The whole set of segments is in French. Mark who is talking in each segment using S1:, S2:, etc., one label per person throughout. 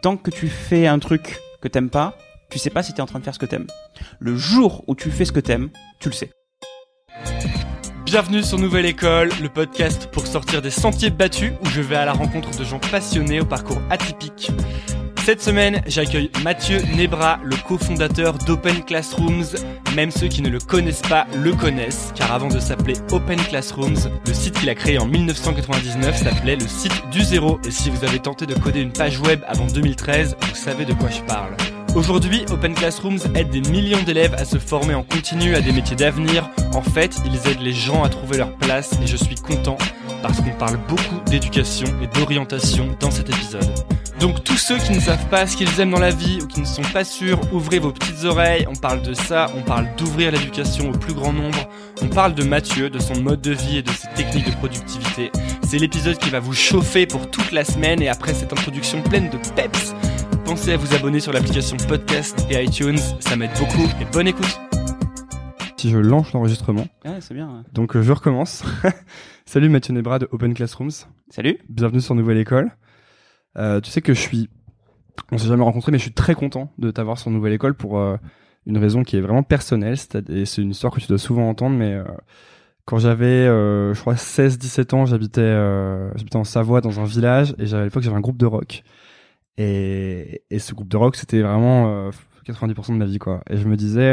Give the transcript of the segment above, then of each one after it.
S1: tant que tu fais un truc que t'aimes pas, tu sais pas si t'es en train de faire ce que t'aimes. Le jour où tu fais ce que t'aimes, tu le sais.
S2: Bienvenue sur Nouvelle École, le podcast pour sortir des sentiers battus où je vais à la rencontre de gens passionnés au parcours atypique. Cette semaine, j'accueille Mathieu Nebra, le cofondateur d'Open Classrooms. Même ceux qui ne le connaissent pas le connaissent, car avant de s'appeler Open Classrooms, le site qu'il a créé en 1999 s'appelait le site du zéro. Et si vous avez tenté de coder une page web avant 2013, vous savez de quoi je parle. Aujourd'hui, Open Classrooms aide des millions d'élèves à se former en continu à des métiers d'avenir. En fait, ils aident les gens à trouver leur place et je suis content parce qu'on parle beaucoup d'éducation et d'orientation dans cet épisode. Donc tous ceux qui ne savent pas ce qu'ils aiment dans la vie ou qui ne sont pas sûrs, ouvrez vos petites oreilles, on parle de ça, on parle d'ouvrir l'éducation au plus grand nombre, on parle de Mathieu, de son mode de vie et de ses techniques de productivité. C'est l'épisode qui va vous chauffer pour toute la semaine. Et après cette introduction pleine de peps, pensez à vous abonner sur l'application podcast et iTunes, ça m'aide beaucoup. Et bonne écoute
S3: Si je lance l'enregistrement,
S1: Ouais, c'est bien.
S3: donc euh, je recommence. Salut Mathieu Nebra de Open Classrooms,
S1: Salut.
S3: bienvenue sur Nouvelle École. Euh, tu sais que je suis, on s'est jamais rencontré, mais je suis très content de t'avoir sur Nouvelle École pour euh, une raison qui est vraiment personnelle, c'est- et c'est une histoire que tu dois souvent entendre, mais quand j'avais, je crois, 16-17 ans, j'habitais j'habitais en Savoie dans un village, et j'avais à l'époque j'avais un groupe de rock. Et, et ce groupe de rock, c'était vraiment euh, 90% de ma vie, quoi. Et je me disais,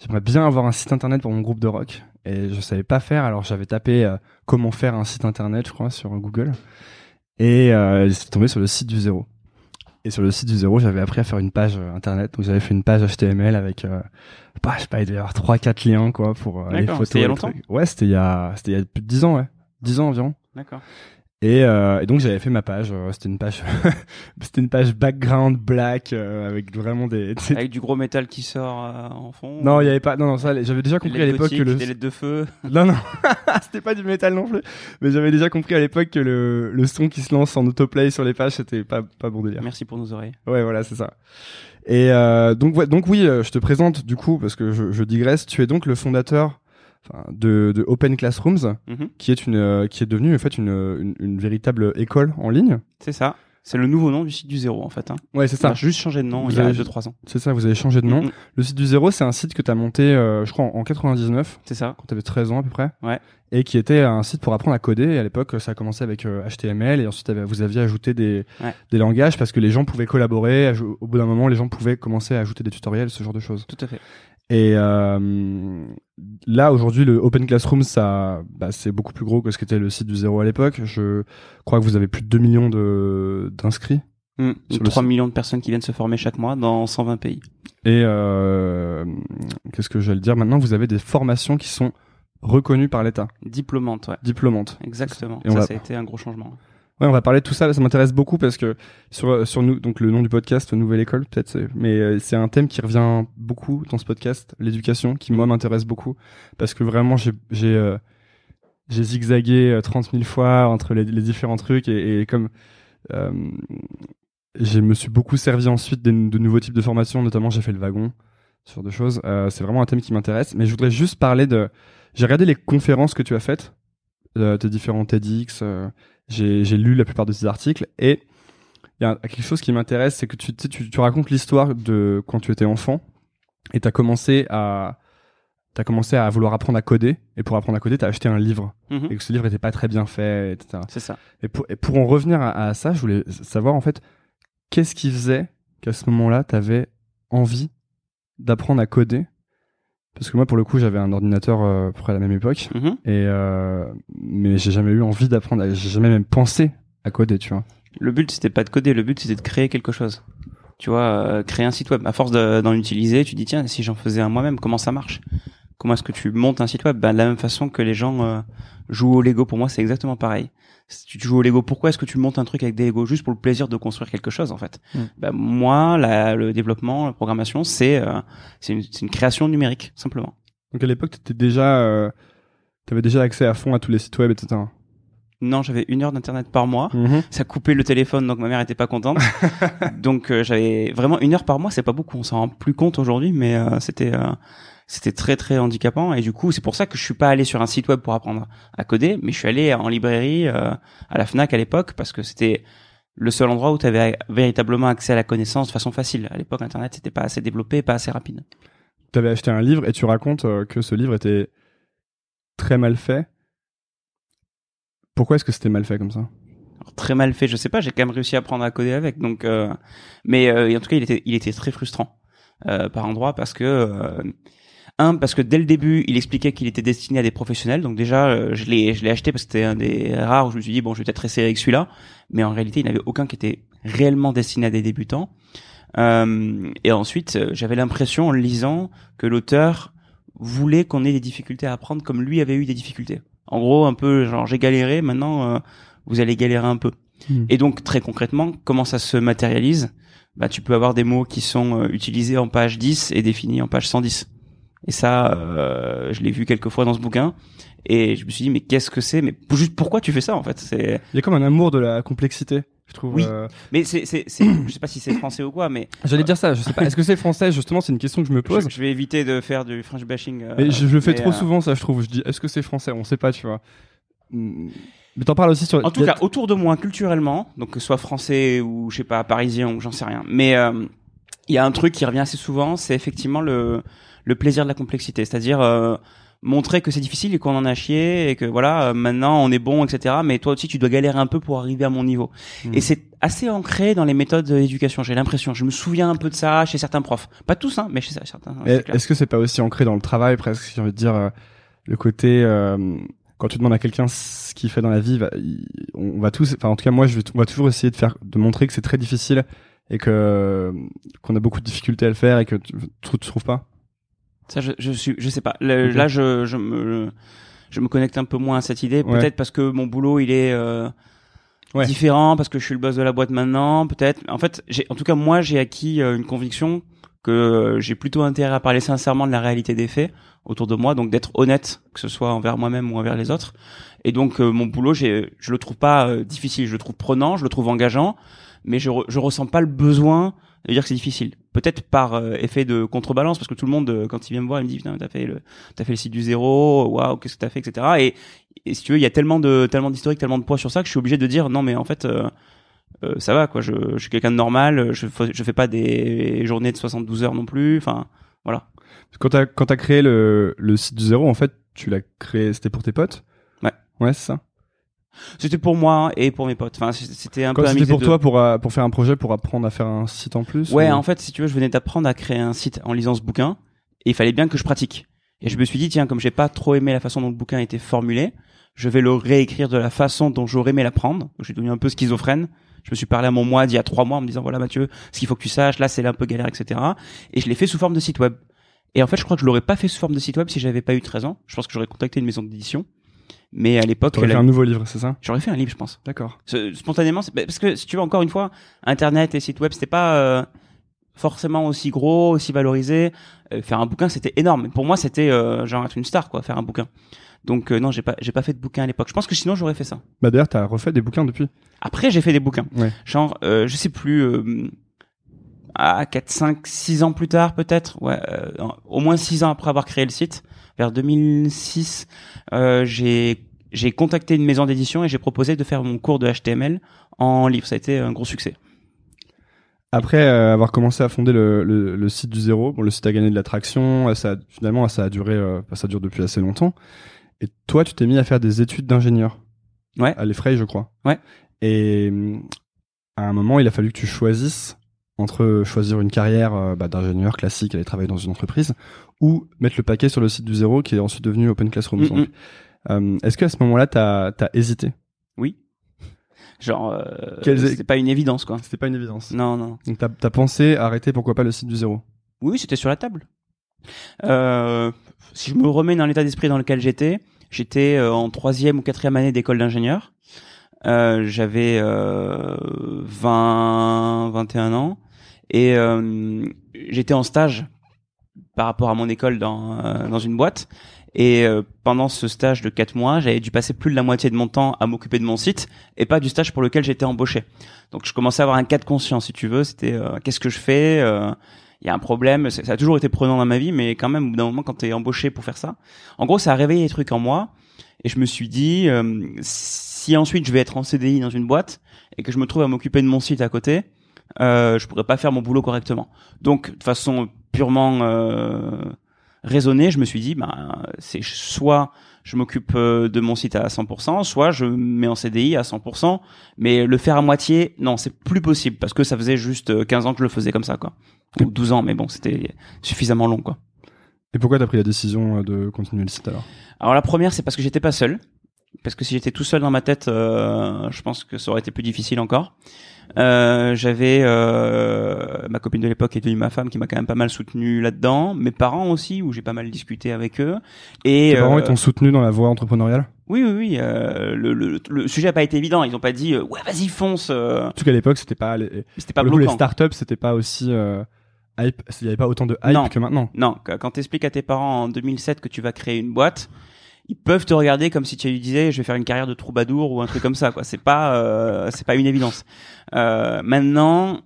S3: j'aimerais bien avoir un site internet pour mon groupe de rock. Et je savais pas faire, alors j'avais tapé euh, comment faire un site internet, je crois, sur Google. Et euh, j'étais tombé sur le site du zéro. Et sur le site du zéro, j'avais appris à faire une page euh, internet. Donc j'avais fait une page HTML avec, bah, je sais pas, il devait y avoir 3-4 liens, quoi, pour les photos.
S1: c'était il y a longtemps
S3: trucs. Ouais, c'était il y a, c'était il y a plus de 10 ans, ouais. 10 ans environ.
S1: D'accord.
S3: Et, euh, et donc j'avais fait ma page. euh, c'était une page, c'était une page background black euh, avec vraiment des.
S1: Avec du gros métal qui sort euh, en fond.
S3: Non, il y avait pas. Non, non, ça. J'avais déjà compris à l'époque que le.
S1: Des lettres de feu.
S3: Non, non, c'était pas du métal non plus. Mais j'avais déjà compris à l'époque que le, le son qui se lance en autoplay sur les pages, c'était pas pas bon délire.
S1: Merci pour nos oreilles.
S3: Ouais, voilà, c'est ça. Et euh, donc, ouais, donc oui, euh, je te présente du coup parce que je, je digresse. Tu es donc le fondateur de, de Open Classrooms,
S1: Mhm.
S3: qui est une euh, qui est devenue en fait une, une, une véritable école en ligne.
S1: C'est ça. C'est le nouveau nom du site du zéro en fait. Hein.
S3: Ouais, c'est ça.
S1: juste changé de nom
S3: Vous
S1: il y a
S3: avez-
S1: 2-3 ans.
S3: C'est ça. Vous avez changé de nom. Le site du zéro, c'est un site que tu as monté, euh, je crois, en, en 99,
S1: C'est ça.
S3: quand tu avais 13 ans à peu près.
S1: Ouais.
S3: Et qui était un site pour apprendre à coder. Et à l'époque, ça a commencé avec euh, HTML et ensuite vous aviez ajouté des,
S1: Ouais.
S3: des langages parce que les gens pouvaient collaborer. Au bout d'un moment, les gens pouvaient commencer à ajouter des tutoriels, ce genre de choses.
S1: Tout à fait.
S3: Et euh, là, aujourd'hui, le Open Classroom, ça, bah, c'est beaucoup plus gros que ce qu'était le site du zéro à l'époque. Je crois que vous avez plus de 2 millions de d'inscrits.
S1: Mm.
S3: Sur le
S1: 3
S3: site.
S1: millions de personnes qui viennent se former chaque mois dans 120 pays.
S3: Et euh, qu'est-ce que le dire? Maintenant Vous avez des formations qui sont reconnues par l'État,
S1: Diplômante, ouais.
S3: diplômantes.
S1: Exactement.
S3: Et
S1: ça, ça a été un gros changement.
S3: Ouais, on va parler de tout ça. Ça m'intéresse beaucoup parce que sur nous, donc le nom du podcast, Nouvelle École, peut-être, mais euh, c'est un thème qui revient beaucoup dans ce podcast, l'éducation, qui moi m'intéresse beaucoup parce que vraiment j'ai euh, zigzagué euh, 30 000 fois entre les, différents trucs et, comme euh, je me suis beaucoup servi ensuite de, nouveaux types de formations, notamment j'ai fait le wagon, ce genre de choses. Euh, c'est vraiment un thème qui m'intéresse, mais je voudrais juste parler de. J'ai regardé les conférences que tu as faites, euh, tes différents TEDx. J'ai lu la plupart de ces articles et il y a quelque chose qui m'intéresse, c'est que tu, tu, tu, tu racontes l'histoire de quand tu étais enfant et t'as commencé à t'as commencé à vouloir apprendre à coder et pour apprendre à coder t'as acheté un livre
S1: Mhm.
S3: et que ce livre était pas très bien fait etc
S1: C'est ça.
S3: et pour, et pour en revenir à, à ça je voulais savoir en fait qu'est-ce qui faisait qu'à ce moment-là t'avais envie d'apprendre à coder parce que moi pour le coup j'avais un ordinateur euh, à peu près à la même époque
S1: Mhm.
S3: et euh, mais j'ai jamais eu envie d'apprendre j'ai jamais même pensé à coder tu vois
S1: Le but, c'était pas de coder, le but, c'était de créer quelque chose. Tu vois, euh, créer un site web. À force de- d'en utiliser, tu dis, tiens, si j'en faisais un moi-même, comment ça marche? Comment est-ce que tu montes un site web? Ben, De la même façon que les gens jouent au Lego, pour moi, c'est exactement pareil. Si tu joues au Lego, pourquoi est-ce que tu montes un truc avec des Lego Juste pour le plaisir de construire quelque chose, en fait.
S3: Mm.
S1: Ben, moi, la, le développement, la programmation, c'est euh, c'est une, création numérique, simplement.
S3: donc à l'époque t'étais déjà euh, t'avais déjà accès à fond à tous les sites web etc
S1: Non, j'avais une heure d'internet par mois.
S3: Mhm.
S1: ça coupait le téléphone donc ma mère était pas contente donc euh, j'avais vraiment une heure par mois c'est pas beaucoup on s'en rend plus compte aujourd'hui mais euh, c'était c'était très très handicapant et du coup c'est pour ça que je suis pas allé sur un site web pour apprendre à coder mais je suis allé en librairie euh, à la Fnac à l'époque parce que c'était le seul endroit où tu avais véritablement accès à la connaissance de façon facile. À l'époque, Internet, c'était pas assez développé, pas assez rapide.
S3: Tu avais acheté un livre et tu racontes euh, que ce livre était très mal fait. Pourquoi est-ce que c'était mal fait comme ça?
S1: Alors, Très mal fait, je sais pas. J'ai quand même réussi à apprendre à coder avec. Donc, euh, mais euh, en tout cas, il était, il était très frustrant euh, par endroit parce que euh, un parce que dès le début, il expliquait qu'il était destiné à des professionnels. Donc déjà, euh, je l'ai, je l'ai acheté parce que c'était un des rares où je me suis dit bon, je vais peut-être essayer avec celui-là. Mais en réalité, il n'y avait aucun qui était réellement destiné à des débutants. Euh, et ensuite, euh, j'avais l'impression en le lisant que l'auteur voulait qu'on ait des difficultés à apprendre comme lui avait eu des difficultés. En gros, un peu genre j'ai galéré, maintenant euh, vous allez galérer un peu.
S3: Hmm.
S1: Et donc très concrètement, comment ça se matérialise? Bah tu peux avoir des mots qui sont euh, utilisés en page 10 et définis en page 110. Et ça, euh, je l'ai vu quelques fois dans ce bouquin. Et je me suis dit, mais qu'est-ce que c'est? Mais juste pourquoi tu fais ça en fait? C'est
S3: Il y a comme un amour de la complexité, je trouve.
S1: Oui.
S3: euh.
S1: mais c'est c'est c'est je sais pas si c'est français ou quoi, mais
S3: J'allais dire ça, je sais pas. Est-ce que c'est français? Justement, c'est une question que je me pose.
S1: je, je vais éviter de faire du French bashing. euh,
S3: Mais je, je le fais trop
S1: euh,
S3: souvent, ça, je trouve. Je dis, est-ce que c'est français? On sait pas, tu vois. Hmm. Mais t'en parles aussi sur.
S1: En tout cas, autour de moi, culturellement, donc que ce soit français ou je sais pas parisien ou j'en sais rien, mais euh, il y a un truc qui revient assez souvent, c'est effectivement le le plaisir de la complexité, c'est-à-dire euh, montrer que c'est difficile et qu'on en a chié et que voilà, euh, maintenant on est bon, etc. Mais toi aussi, tu dois galérer un peu pour arriver à mon niveau.
S3: Mhm.
S1: Et c'est assez ancré dans les méthodes d'éducation. J'ai l'impression. Je me souviens un peu de ça chez certains profs, pas tous, hein, mais chez certains.
S3: Est-ce que c'est pas aussi ancré dans le travail, presque, j'ai envie de dire, euh, le côté, euh, quand tu demandes à quelqu'un ce qu'il fait dans la vie, il- on va tous, enfin, en tout cas, moi, je vais, on va toujours essayer de faire, de montrer que c'est très difficile et que, qu'on a beaucoup de difficultés à le faire et que tu, tu, tu trouves pas?
S1: Ça, je, je suis, je sais pas. Le-. Là, je, je me, je me connecte un peu moins à cette idée.
S3: Ouais.
S1: Peut-être parce que mon boulot, il est euh,
S3: Ouais.
S1: différent, parce que je suis le boss de la boîte maintenant. Peut-être. En fait, j'ai, en tout cas, moi, j'ai acquis euh, une conviction que j'ai plutôt intérêt à parler sincèrement de la réalité des faits autour de moi, donc d'être honnête, que ce soit envers moi-même ou envers les autres. Et donc, euh, mon boulot, j'ai, je le trouve pas euh, difficile, je le trouve prenant, je le trouve engageant, mais je, re- je ressens pas le besoin de dire que c'est difficile. Peut-être par euh, effet de contrebalance, parce que tout le monde, euh, quand il vient me voir, il me dit putain, t'as fait le, t'as fait le site du zéro, waouh, qu'est-ce que t'as fait, etc. Et, et si tu veux, il y a tellement de, tellement d'historique, tellement de poids sur ça que je suis obligé de dire non, mais en fait, euh, euh, ça va quoi. Je, je suis quelqu'un de normal. Je, je fais pas des journées de 72 heures non plus. Enfin, voilà.
S3: Quand t'as, quand t'as créé le, le site du zéro, en fait, tu l'as créé, c'était pour tes potes?
S1: Ouais.
S3: Ouais, c'est ça?
S1: C'était pour moi et pour mes potes. Enfin, c'était un
S3: Quand
S1: peu
S3: c'était pour toi, pour, euh, pour faire un projet, pour apprendre à faire un site en plus?
S1: Ouais,
S3: ou-
S1: en fait, si tu veux, je venais d'apprendre à créer un site en lisant ce bouquin et il fallait bien que je pratique. Et je me suis dit, tiens, comme j'ai pas trop aimé la façon dont le bouquin était formulé, je vais le réécrire de la façon dont j'aurais aimé l'apprendre. J'ai devenu un peu schizophrène. Je me suis parlé à mon moi d'il y a trois mois en me disant, voilà, Mathieu, ce qu'il faut que tu saches, là, c'est là un peu galère, etc. Et je l'ai fait sous forme de site web. Et en fait, je crois que je l'aurais pas fait sous forme de site web si j'avais pas eu 13 ans. Je pense que j'aurais contacté une maison d'édition. Mais à l'époque,
S3: T'aurais
S1: la-
S3: fait un nouveau livre, c'est ça?
S1: j'aurais fait un livre, je pense.
S3: D'accord.
S1: Spontanément bah, parce que si tu veux encore une fois internet et site web c'était pas euh, forcément aussi gros aussi valorisé Euh, faire un bouquin c'était énorme pour moi c'était euh, genre être une star quoi faire un bouquin donc non j'ai pas j'ai pas fait de bouquin à l'époque je pense que sinon j'aurais fait ça
S3: Bah, d'ailleurs, t'as refait des bouquins depuis?
S1: après j'ai fait des bouquins
S3: Ouais.
S1: genre je sais plus à 4 5 6 ans plus tard peut-être ouais euh, au moins 6 ans après avoir créé le site vers 2006 euh, j'ai j'ai contacté une maison d'édition et j'ai proposé de faire mon cours de HTML en livre ça a été un gros succès
S3: Après euh, avoir commencé à fonder le, le, le site du zéro, bon, le site a gagné de l'attraction, ça, finalement ça a duré, ça dure depuis assez longtemps. Et toi, tu t'es mis à faire des études d'ingénieur.
S1: Ouais.
S3: À l'Effray, je crois.
S1: Ouais.
S3: Et hum, à un moment, il a fallu que tu choisisses entre choisir une carrière euh, bah, d'ingénieur classique, aller travailler dans une entreprise, ou mettre le paquet sur le site du zéro, qui est ensuite devenu Open Classroom.
S1: Mm,
S3: donc. Euh, Est-ce qu'à ce moment-là, t'as as hésité?
S1: Oui genre euh,
S3: Quelles-
S1: c'était pas une évidence quoi
S3: C'était pas une évidence.
S1: non non
S3: Donc t'as as pensé arrêter, pourquoi pas le site du zéro?
S1: Oui, c'était sur la table. Euh, si je me remets dans l'état d'esprit dans lequel j'étais, j'étais en troisième ou quatrième année d'école d'ingénieur. Euh, J'avais euh, 20, 21 ans et euh, j'étais en stage par rapport à mon école dans euh, dans une boîte. Et euh, pendant ce stage de quatre mois, j'avais dû passer plus de la moitié de mon temps à m'occuper de mon site et pas du stage pour lequel j'étais embauché. Donc je commençais à avoir un cas de conscience, si tu veux. C'était euh, qu'est-ce que je fais il y a un problème, ça a toujours été prenant dans ma vie, mais quand même, au bout d'un moment, quand t'es embauché pour faire ça, en gros, ça a réveillé des trucs en moi, et je me suis dit, euh, si ensuite je vais être en CDI dans une boîte et que je me trouve à m'occuper de mon site à côté, euh, je pourrais pas faire mon boulot correctement. Donc de façon purement euh, raisonnée, je me suis dit, bah, c'est soit je m'occupe euh, de mon site à 100%, soit je me mets en CDI à 100%, mais le faire à moitié, non, c'est plus possible parce que ça faisait juste 15 ans que je le faisais comme ça, quoi. Ou 12 ans, mais bon, c'était suffisamment long, quoi.
S3: Et pourquoi t'as pris la décision euh, de continuer le site alors?
S1: Alors la première, c'est parce que j'étais pas seul. Parce que si j'étais tout seul dans ma tête, euh, je pense que ça aurait été plus difficile encore. Euh, j'avais euh, ma copine de l'époque est devenue ma femme qui m'a quand même pas mal soutenu là-dedans. Mes parents aussi, où j'ai pas mal discuté avec eux. Et
S3: Tes parents
S1: euh,
S3: ils t'ont soutenu dans la voie entrepreneuriale?
S1: Oui, oui, oui. euh, le, le, le sujet a pas été évident. Ils ont pas dit euh, ouais, vas-y fonce. euh,
S3: En tout cas à l'époque c'était pas les,
S1: C'était pas
S3: le coup, les startups c'était pas aussi euh, hype, il y avait pas autant de hype
S1: Non.
S3: que maintenant.
S1: Non, qu- quand t'expliques à tes parents en 2007 que tu vas créer une boîte, ils peuvent te regarder comme si tu lui disais je vais faire une carrière de troubadour ou un truc comme ça quoi. C'est pas euh, c'est pas une évidence. Euh, maintenant,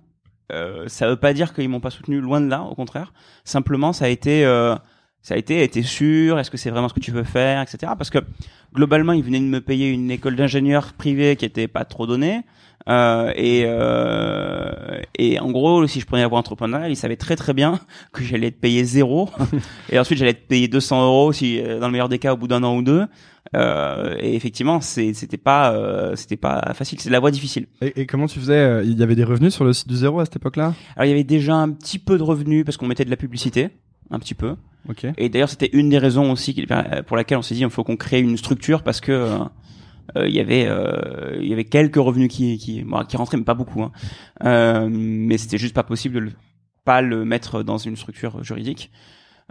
S1: euh, ça veut pas dire qu'ils m'ont pas soutenu loin de là, au contraire. Simplement, ça a été euh, ça a été été sûr. Est-ce que c'est vraiment ce que tu veux faire, etc. Parce que globalement, ils venaient de me payer une école d'ingénieur privée qui était pas trop donnée. Euh, et euh, et en gros, si je prenais la voie entrepreneuriale, ils savaient très très bien que j'allais être payé zéro, et ensuite j'allais être payé 200 euros si euh, dans le meilleur des cas au bout d'un an ou deux. Euh, et effectivement, c'était pas euh, c'était pas facile, c'est la voie difficile.
S3: Et, et comment tu faisais euh, Il y avait des revenus sur le site du zéro à cette époque-là?
S1: Alors il y avait déjà un petit peu de revenus parce qu'on mettait de la publicité, un petit peu.
S3: Ok.
S1: Et d'ailleurs, c'était une des raisons aussi pour laquelle on s'est dit il faut qu'on crée une structure parce que il y avait euh, il y avait quelques revenus qui qui bon, qui rentraient mais pas beaucoup hein. Euh, mais c'était juste pas possible de le, pas le mettre dans une structure juridique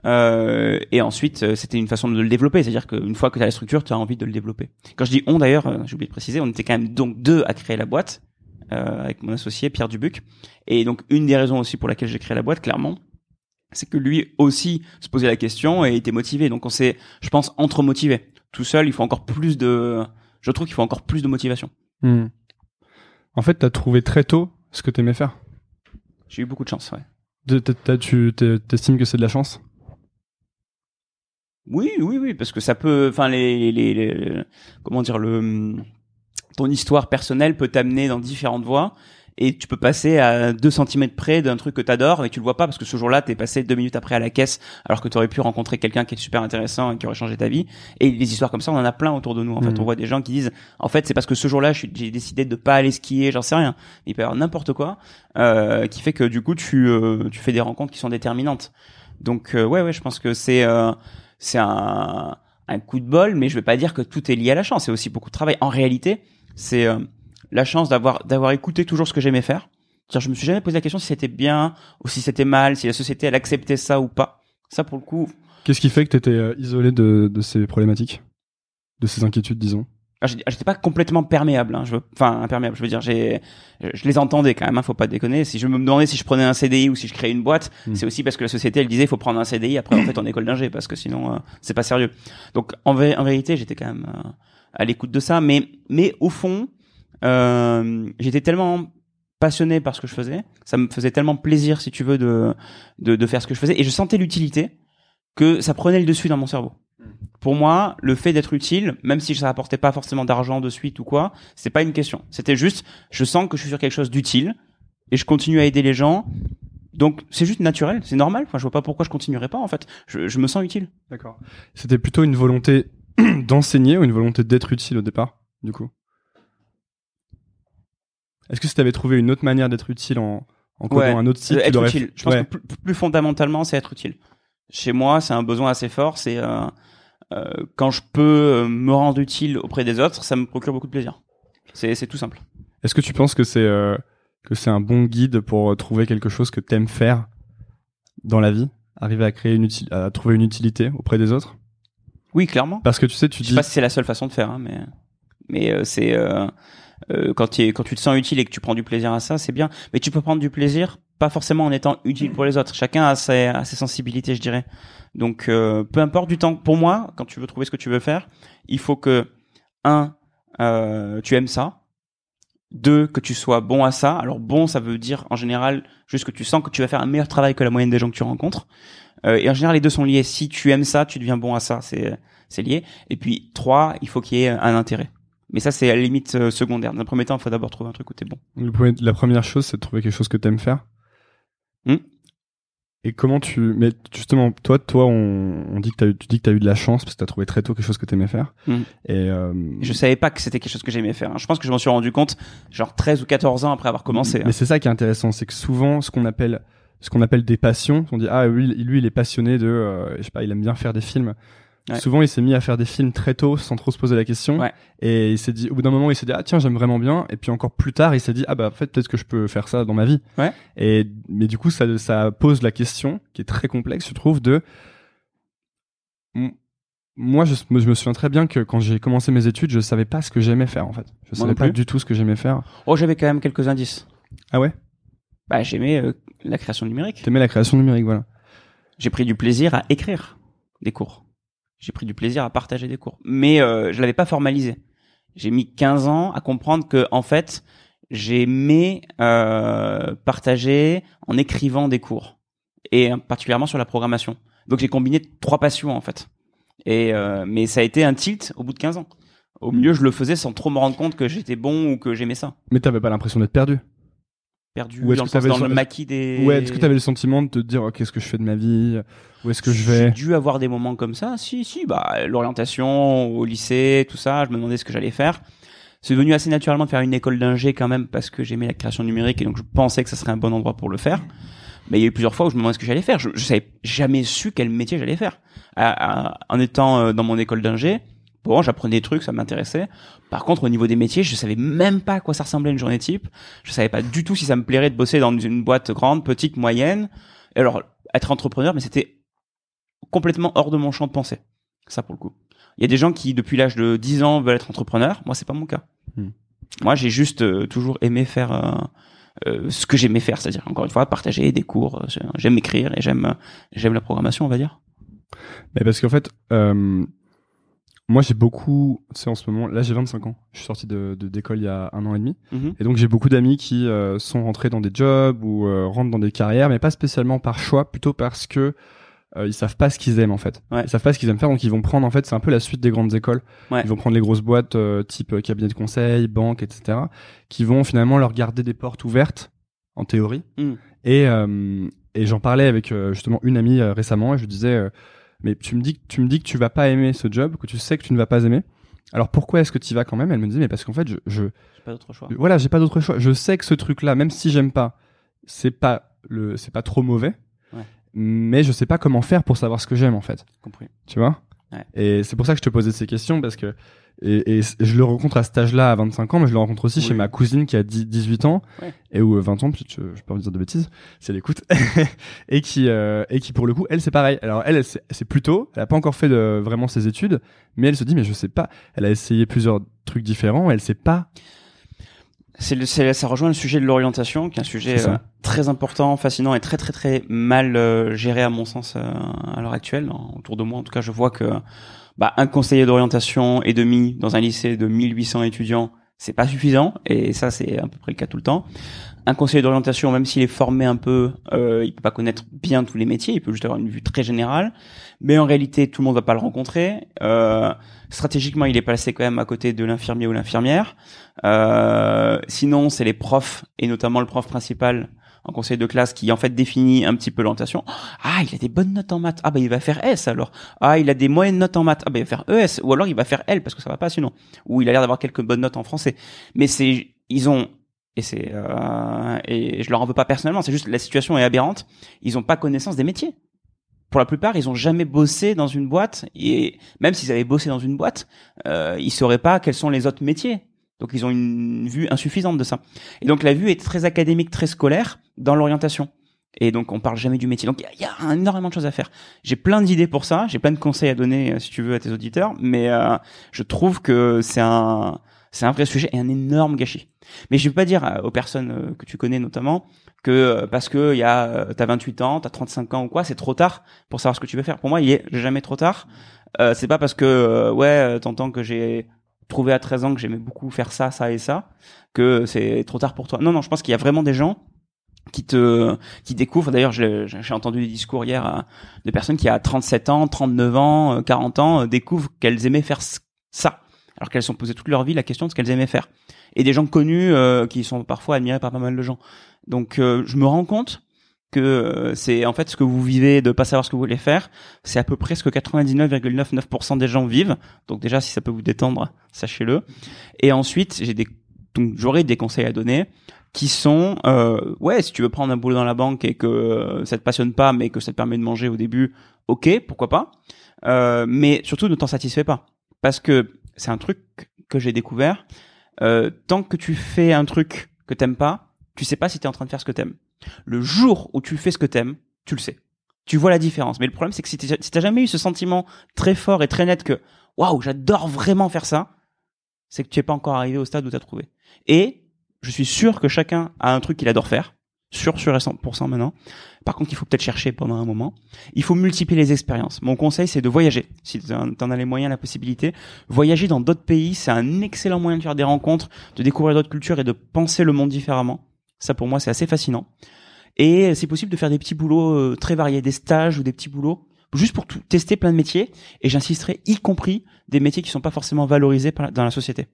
S1: euh, et ensuite euh, c'était une façon de le développer c'est-à-dire qu'une fois que tu as la structure tu as envie de le développer quand je dis on d'ailleurs euh, j'ai oublié de préciser on était quand même donc deux à créer la boîte euh, avec mon associé Pierre Dubuc et donc une des raisons aussi pour laquelle j'ai créé la boîte clairement c'est que lui aussi se posait la question et était motivé. Donc on s'est, je pense, entre motivés. Tout seul, il faut encore plus de, je trouve qu'il faut encore plus de motivation.
S3: Hmm. En fait, t'as trouvé très tôt ce que t'aimais faire.
S1: J'ai eu beaucoup de chance, ouais.
S3: Tu t'estimes que c'est de la chance?
S1: Oui, oui, oui, parce que ça peut, enfin les, les, les- les- comment dire le, ton histoire personnelle peut t'amener dans différentes voies et tu peux passer à 2 centimètres près d'un truc que t'adores mais tu le vois pas parce que ce jour-là t'es passé deux minutes après à la caisse alors que t'aurais pu rencontrer quelqu'un qui est super intéressant et qui aurait changé ta vie et des histoires comme ça on en a plein autour de nous en fait
S3: Mhm.
S1: on voit des gens qui disent en fait c'est parce que ce jour-là j'ai décidé de pas aller skier j'en sais rien il peut y avoir n'importe quoi euh, qui fait que du coup tu euh, tu fais des rencontres qui sont déterminantes donc euh, ouais ouais je pense que c'est euh, c'est un, un coup de bol, mais je vais pas dire que tout est lié à la chance. C'est aussi beaucoup de travail. En réalité, c'est euh, la chance d'avoir d'avoir écouté toujours ce que j'aimais faire. C'est-à-dire, je me suis jamais posé la question si c'était bien ou si c'était mal, si la société elle acceptait ça ou pas. Ça, pour le coup,
S3: Qu'est-ce qui fait que t'étais euh, isolé de, de ces problématiques? De ces inquiétudes, disons?
S1: Ah, j'ai- j'étais pas complètement perméable. Hein, je veux, enfin imperméable. Je veux dire, j'ai, je les entendais quand même. Hein, faut pas déconner. Si je me demandais si je prenais un CDI ou si je créais une boîte,
S3: Mm.
S1: c'est aussi parce que la société elle disait il faut prendre un CDI après en fait en école d'ingé parce que sinon euh, c'est pas sérieux. Donc en, en vérité, j'étais quand même euh, à l'écoute de ça, mais mais au fond, euh, j'étais tellement passionné par ce que je faisais, ça me faisait tellement plaisir si tu veux de de, de faire ce que je faisais et je sentais l'utilité que ça prenait le dessus dans mon cerveau. Pour moi, le fait d'être utile, même si ça apportait pas forcément d'argent de suite ou quoi, c'est pas une question. C'était juste, je sens que je suis sur quelque chose d'utile et je continue à aider les gens. Donc c'est juste naturel, c'est normal. Enfin, je vois pas pourquoi je continuerais pas en fait. Je, je me sens utile.
S3: D'accord. C'était plutôt une volonté d'enseigner ou une volonté d'être utile au départ, du coup? Est-ce que si t'avais trouvé une autre manière d'être utile en, en codant
S1: Ouais,
S3: un autre site,
S1: Euh,
S3: tu
S1: être
S3: l'aurais
S1: utile. Je pense
S3: Ouais.
S1: que plus, plus fondamentalement, c'est être utile. Chez moi, c'est un besoin assez fort. C'est euh, euh, quand je peux me rendre utile auprès des autres, ça me procure beaucoup de plaisir. C'est tout simple.
S3: Est-ce que tu penses que c'est euh, que c'est un bon guide pour trouver quelque chose que t'aimes faire dans la vie, arriver à créer une à trouver une utilité auprès des autres?
S1: Oui, clairement.
S3: Parce que tu sais, tu
S1: Je sais
S3: dis
S1: pas si c'est la seule façon de faire, hein, mais mais c'est euh, quand tu es- quand tu te sens utile et que tu prends du plaisir à ça, c'est bien. Mais tu peux prendre du plaisir pas forcément en étant utile pour les autres. Chacun a ses, a ses sensibilités, je dirais. Donc euh, peu importe du temps. Pour moi, quand tu veux trouver ce que tu veux faire, il faut que un euh, tu aimes ça. Deux, que tu sois bon à ça. Alors bon, ça veut dire en général juste que tu sens que tu vas faire un meilleur travail que la moyenne des gens que tu rencontres. Euh, et en général, les deux sont liés. Si tu aimes ça, tu deviens bon à ça. C'est c'est lié. Et puis trois, il faut qu'il y ait un intérêt. Mais ça, c'est à la limite euh, secondaire. Dans un premier temps, il faut d'abord trouver un truc où t'es bon.
S3: La première chose, c'est de trouver quelque chose que t'aimes faire.
S1: Hmm.
S3: Et comment tu, mais justement, toi, toi, on, on dit que t'as eu, tu dis que t'as eu de la chance parce que t'as trouvé très tôt quelque chose que t'aimais faire.
S1: Hmm.
S3: Et euh,
S1: Je savais pas que c'était quelque chose que j'aimais faire. hein. Je pense que je m'en suis rendu compte, genre 13 ou 14 ans après avoir commencé.
S3: Mais c'est ça qui est intéressant, c'est que souvent, ce qu'on appelle, ce qu'on appelle des passions, on dit ah lui, lui, il est passionné de, euh, je sais pas, il aime bien faire des films.
S1: Ouais.
S3: Souvent, il s'est mis à faire des films très tôt, sans trop se poser la question.
S1: Ouais.
S3: Et il s'est dit, au bout d'un moment, il s'est dit ah tiens, j'aime vraiment bien. Et puis encore plus tard, il s'est dit ah bah en fait peut-être que je peux faire ça dans ma vie.
S1: Ouais.
S3: Et mais du coup, ça, ça pose la question qui est très complexe, je trouve, de moi, je, je me souviens très bien que quand j'ai commencé mes études, je savais pas ce que j'aimais faire en fait. Je savais pas du tout ce que j'aimais faire.
S1: Oh, j'avais quand même quelques indices.
S3: Ah ouais?
S1: Bah, j'aimais euh, la création numérique.
S3: T'aimais la création numérique, voilà.
S1: J'ai pris du plaisir à écrire des cours. J'ai pris du plaisir à partager des cours. Mais euh, je l'avais pas formalisé. J'ai mis 15 ans à comprendre que en fait, j'aimais euh, partager en écrivant des cours et euh, particulièrement sur la programmation. Donc j'ai combiné trois passions en fait. Et euh, mais ça a été un tilt au bout de 15 ans. Au milieu, je le faisais sans trop me rendre compte que j'étais bon ou que j'aimais ça.
S3: Mais t'avais pas l'impression d'être perdu?
S1: Perdu
S3: Ou est-ce
S1: dans,
S3: que
S1: le, dans
S3: le
S1: maquis des.
S3: Ouais, est-ce que t'avais le sentiment de te dire oh, qu'est-ce que je fais de ma vie Où est-ce que je vais?
S1: J'ai dû avoir des moments comme ça. Si, si, bah, l'orientation au lycée, tout ça, je me demandais ce que j'allais faire. C'est devenu assez naturellement de faire une école d'ingé quand même parce que j'aimais la création numérique et donc je pensais que ça serait un bon endroit pour le faire. Mais il y a eu plusieurs fois où je me demandais ce que j'allais faire. Je, je savais jamais su quel métier j'allais faire. À- à- en étant euh, dans mon école d'ingé, bon, j'apprenais des trucs, ça m'intéressait. Par contre, au niveau des métiers, je savais même pas à quoi ça ressemblait une journée type. Je savais pas du tout si ça me plairait de bosser dans une boîte grande, petite, moyenne. Et alors, être entrepreneur, mais c'était complètement hors de mon champ de pensée. Ça pour le coup. Il y a des gens qui depuis l'âge de 10 ans veulent être entrepreneurs. Moi, c'est pas mon cas.
S3: Hmm.
S1: Moi, j'ai juste euh, toujours aimé faire euh, euh, ce que j'aimais faire, c'est-à-dire encore une fois partager des cours. Euh, J'aime écrire et j'aime j'aime la programmation, on va dire.
S3: Mais parce qu'en fait, euh, moi j'ai beaucoup, tu sais, en ce moment, là j'ai 25 ans. Je suis sorti de d'école il y a un an et demi.
S1: Mhm.
S3: Et donc j'ai beaucoup d'amis qui euh, sont rentrés dans des jobs ou euh, rentrent dans des carrières, mais pas spécialement par choix, plutôt parce que euh, ils savent pas ce qu'ils aiment en fait.
S1: Ouais.
S3: Ils savent pas ce qu'ils aiment faire, donc ils vont prendre en fait, c'est un peu la suite des grandes écoles.
S1: Ouais.
S3: Ils vont prendre les grosses boîtes type cabinet de conseil, banque, etc., qui vont finalement leur garder des portes ouvertes en théorie.
S1: Mm.
S3: Et et j'en parlais avec justement une amie récemment et je lui disais, mais tu me dis que tu me dis que tu vas pas aimer ce job, que tu sais que tu ne vas pas aimer. Alors pourquoi est-ce que tu y vas quand même? Elle me disait mais parce qu'en fait je, je
S1: pas d'autre choix.
S3: voilà, j'ai pas d'autre choix. Je sais que ce truc-là, même si j'aime pas, c'est pas le, c'est pas trop mauvais.
S1: Ouais.
S3: Mais je sais pas comment faire pour savoir ce que j'aime en fait.
S1: Compris.
S3: Tu vois?
S1: Ouais.
S3: Et c'est pour ça que je te posais ces questions parce que et, je le rencontre à cet âge-là à 25 ans, mais je le rencontre aussi
S1: Oui.
S3: chez ma cousine qui a 10, 18 ans
S1: Ouais.
S3: et ou euh, 20 ans, peut-être je, je peux pas dire de bêtises, si elle écoute, et qui euh, et qui pour le coup, elle c'est pareil. Alors elle, elle, c'est plus tôt, elle a pas encore fait de, vraiment ses études, mais elle se dit mais je sais pas. Elle a essayé plusieurs trucs différents, elle sait pas
S1: C'est ça rejoint le sujet de l'orientation, qui est un sujet euh, très important, fascinant et très très très mal euh, géré à mon sens euh, à l'heure actuelle. En- Autour de moi, en tout cas, je vois que bah, un conseiller d'orientation et demi dans un lycée de 1800 étudiants, c'est pas suffisant. Et ça, c'est à peu près le cas tout le temps. Un conseiller d'orientation, même s'il est formé un peu, euh, il peut pas connaître bien tous les métiers. Il peut juste avoir une vue très générale. Mais en réalité, tout le monde va pas le rencontrer. Euh, stratégiquement, il est placé quand même à côté de l'infirmier ou l'infirmière. Euh, sinon, c'est les profs et notamment le prof principal en conseil de classe qui en fait définit un petit peu l'orientation. Ah, il a des bonnes notes en maths. Ah bah il va faire S alors. Ah, il a des moyennes notes en maths. Ah bah il va faire ES ou alors il va faire L parce que ça va pas sinon. Ou il a l'air d'avoir quelques bonnes notes en français. Mais c'est ils ont et c'est euh, et je leur en veux pas personnellement, c'est juste la situation est aberrante. Ils ont pas connaissance des métiers. Pour la plupart, ils ont jamais bossé dans une boîte et même s'ils avaient bossé dans une boîte, euh, ils sauraient pas quels sont les autres métiers. Donc ils ont une vue insuffisante de ça. Et donc la vue est très académique, très scolaire dans l'orientation. Et donc on parle jamais du métier. Donc il y a- énormément de choses à faire. J'ai plein d'idées pour ça, j'ai plein de conseils à donner euh, si tu veux à tes auditeurs, mais euh, je trouve que c'est un c'est un vrai sujet et un énorme gâchis. Mais je vais pas dire euh, aux personnes euh, que tu connais notamment que parce que il y a t'as 28 ans, t'as 35 ans ou quoi, c'est trop tard pour savoir ce que tu veux faire. Pour moi, il est jamais trop tard. Euh, c'est pas parce que ouais, t'entends que j'ai trouvé à 13 ans que j'aimais beaucoup faire ça, ça et ça que c'est trop tard pour toi. Non non, je pense qu'il y a vraiment des gens qui te qui découvrent d'ailleurs j'ai entendu des discours hier euh, de personnes qui à 37 ans, 39 ans, euh, 40 ans euh, découvrent qu'elles aimaient faire ça alors qu'elles sont posées toute leur vie la question de ce qu'elles aimaient faire. Et des gens connus euh, qui sont parfois admirés par pas mal de gens. Donc euh, je me rends compte que euh, c'est en fait ce que vous vivez de pas savoir ce que vous voulez faire, c'est à peu près ce que 99,99% des gens vivent. Donc déjà si ça peut vous détendre, sachez-le. Et ensuite, j'ai des donc j'aurai des conseils à donner qui sont euh, ouais si tu veux prendre un boulot dans la banque et que euh, ça te passionne pas mais que ça te permet de manger au début ok pourquoi pas. Euh, mais surtout ne t'en satisfais pas. Parce que c'est un truc que j'ai découvert euh, tant que tu fais un truc que t'aimes pas tu sais pas si t'es en train de faire ce que t'aimes. Le jour où tu fais ce que t'aimes tu le sais. Tu vois la différence. Mais le problème c'est que si t'as jamais eu ce sentiment très fort et très net que waouh j'adore vraiment faire ça c'est que tu es pas encore arrivé au stade où tu as trouvé. Et je suis sûr que chacun a un truc qu'il adore faire, sûr, sûr et 100% maintenant. Par contre, il faut peut-être chercher pendant un moment. Il faut multiplier les expériences. Mon conseil, c'est de voyager. Si tu en as les moyens, la possibilité, voyager dans d'autres pays, c'est un excellent moyen de faire des rencontres, de découvrir d'autres cultures et de penser le monde différemment. Ça, pour moi, c'est assez fascinant. Et c'est possible de faire des petits boulots euh, très variés, des stages ou des petits boulots, juste pour tout- tester plein de métiers. Et j'insisterai, y compris des métiers qui sont pas forcément valorisés dans la société.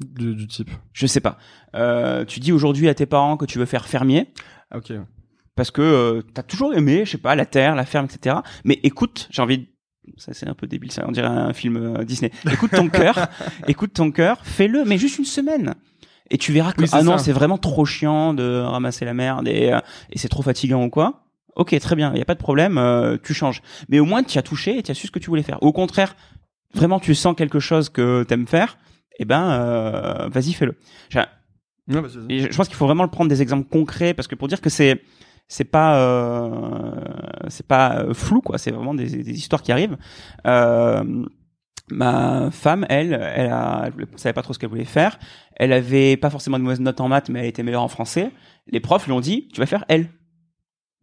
S3: Du, du type.
S1: Je sais pas. Euh, tu dis aujourd'hui à tes parents que tu veux faire fermier
S3: Ah, ok.
S1: parce que euh, t'as toujours aimé, je sais pas, la terre, la ferme, etc. Mais écoute, j'ai envie. de- Ça c'est un peu débile, ça on dirait un film euh, Disney. Écoute ton cœur, écoute ton cœur, fais-le, mais juste une semaine. Et tu verras que
S3: Oui,
S1: ah non
S3: ça.
S1: c'est vraiment trop chiant de ramasser la merde et, euh, et c'est trop fatigant ou quoi. Ok très bien, il y a pas de problème, euh, tu changes. Mais au moins tu as touché et tu as su ce que tu voulais faire. Au contraire, vraiment tu sens quelque chose que t'aimes faire, eh ben euh, vas-y fais-le.
S3: Bah,
S1: je pense qu'il faut vraiment le prendre des exemples concrets parce que pour dire que c'est c'est pas euh, c'est pas euh, flou quoi, c'est vraiment des, des histoires qui arrivent. Euh, ma femme, elle, elle, a, elle savait pas trop ce qu'elle voulait faire. Elle avait pas forcément de mauvaises notes en maths, mais elle était meilleure en français. Les profs lui ont dit, tu vas faire elle.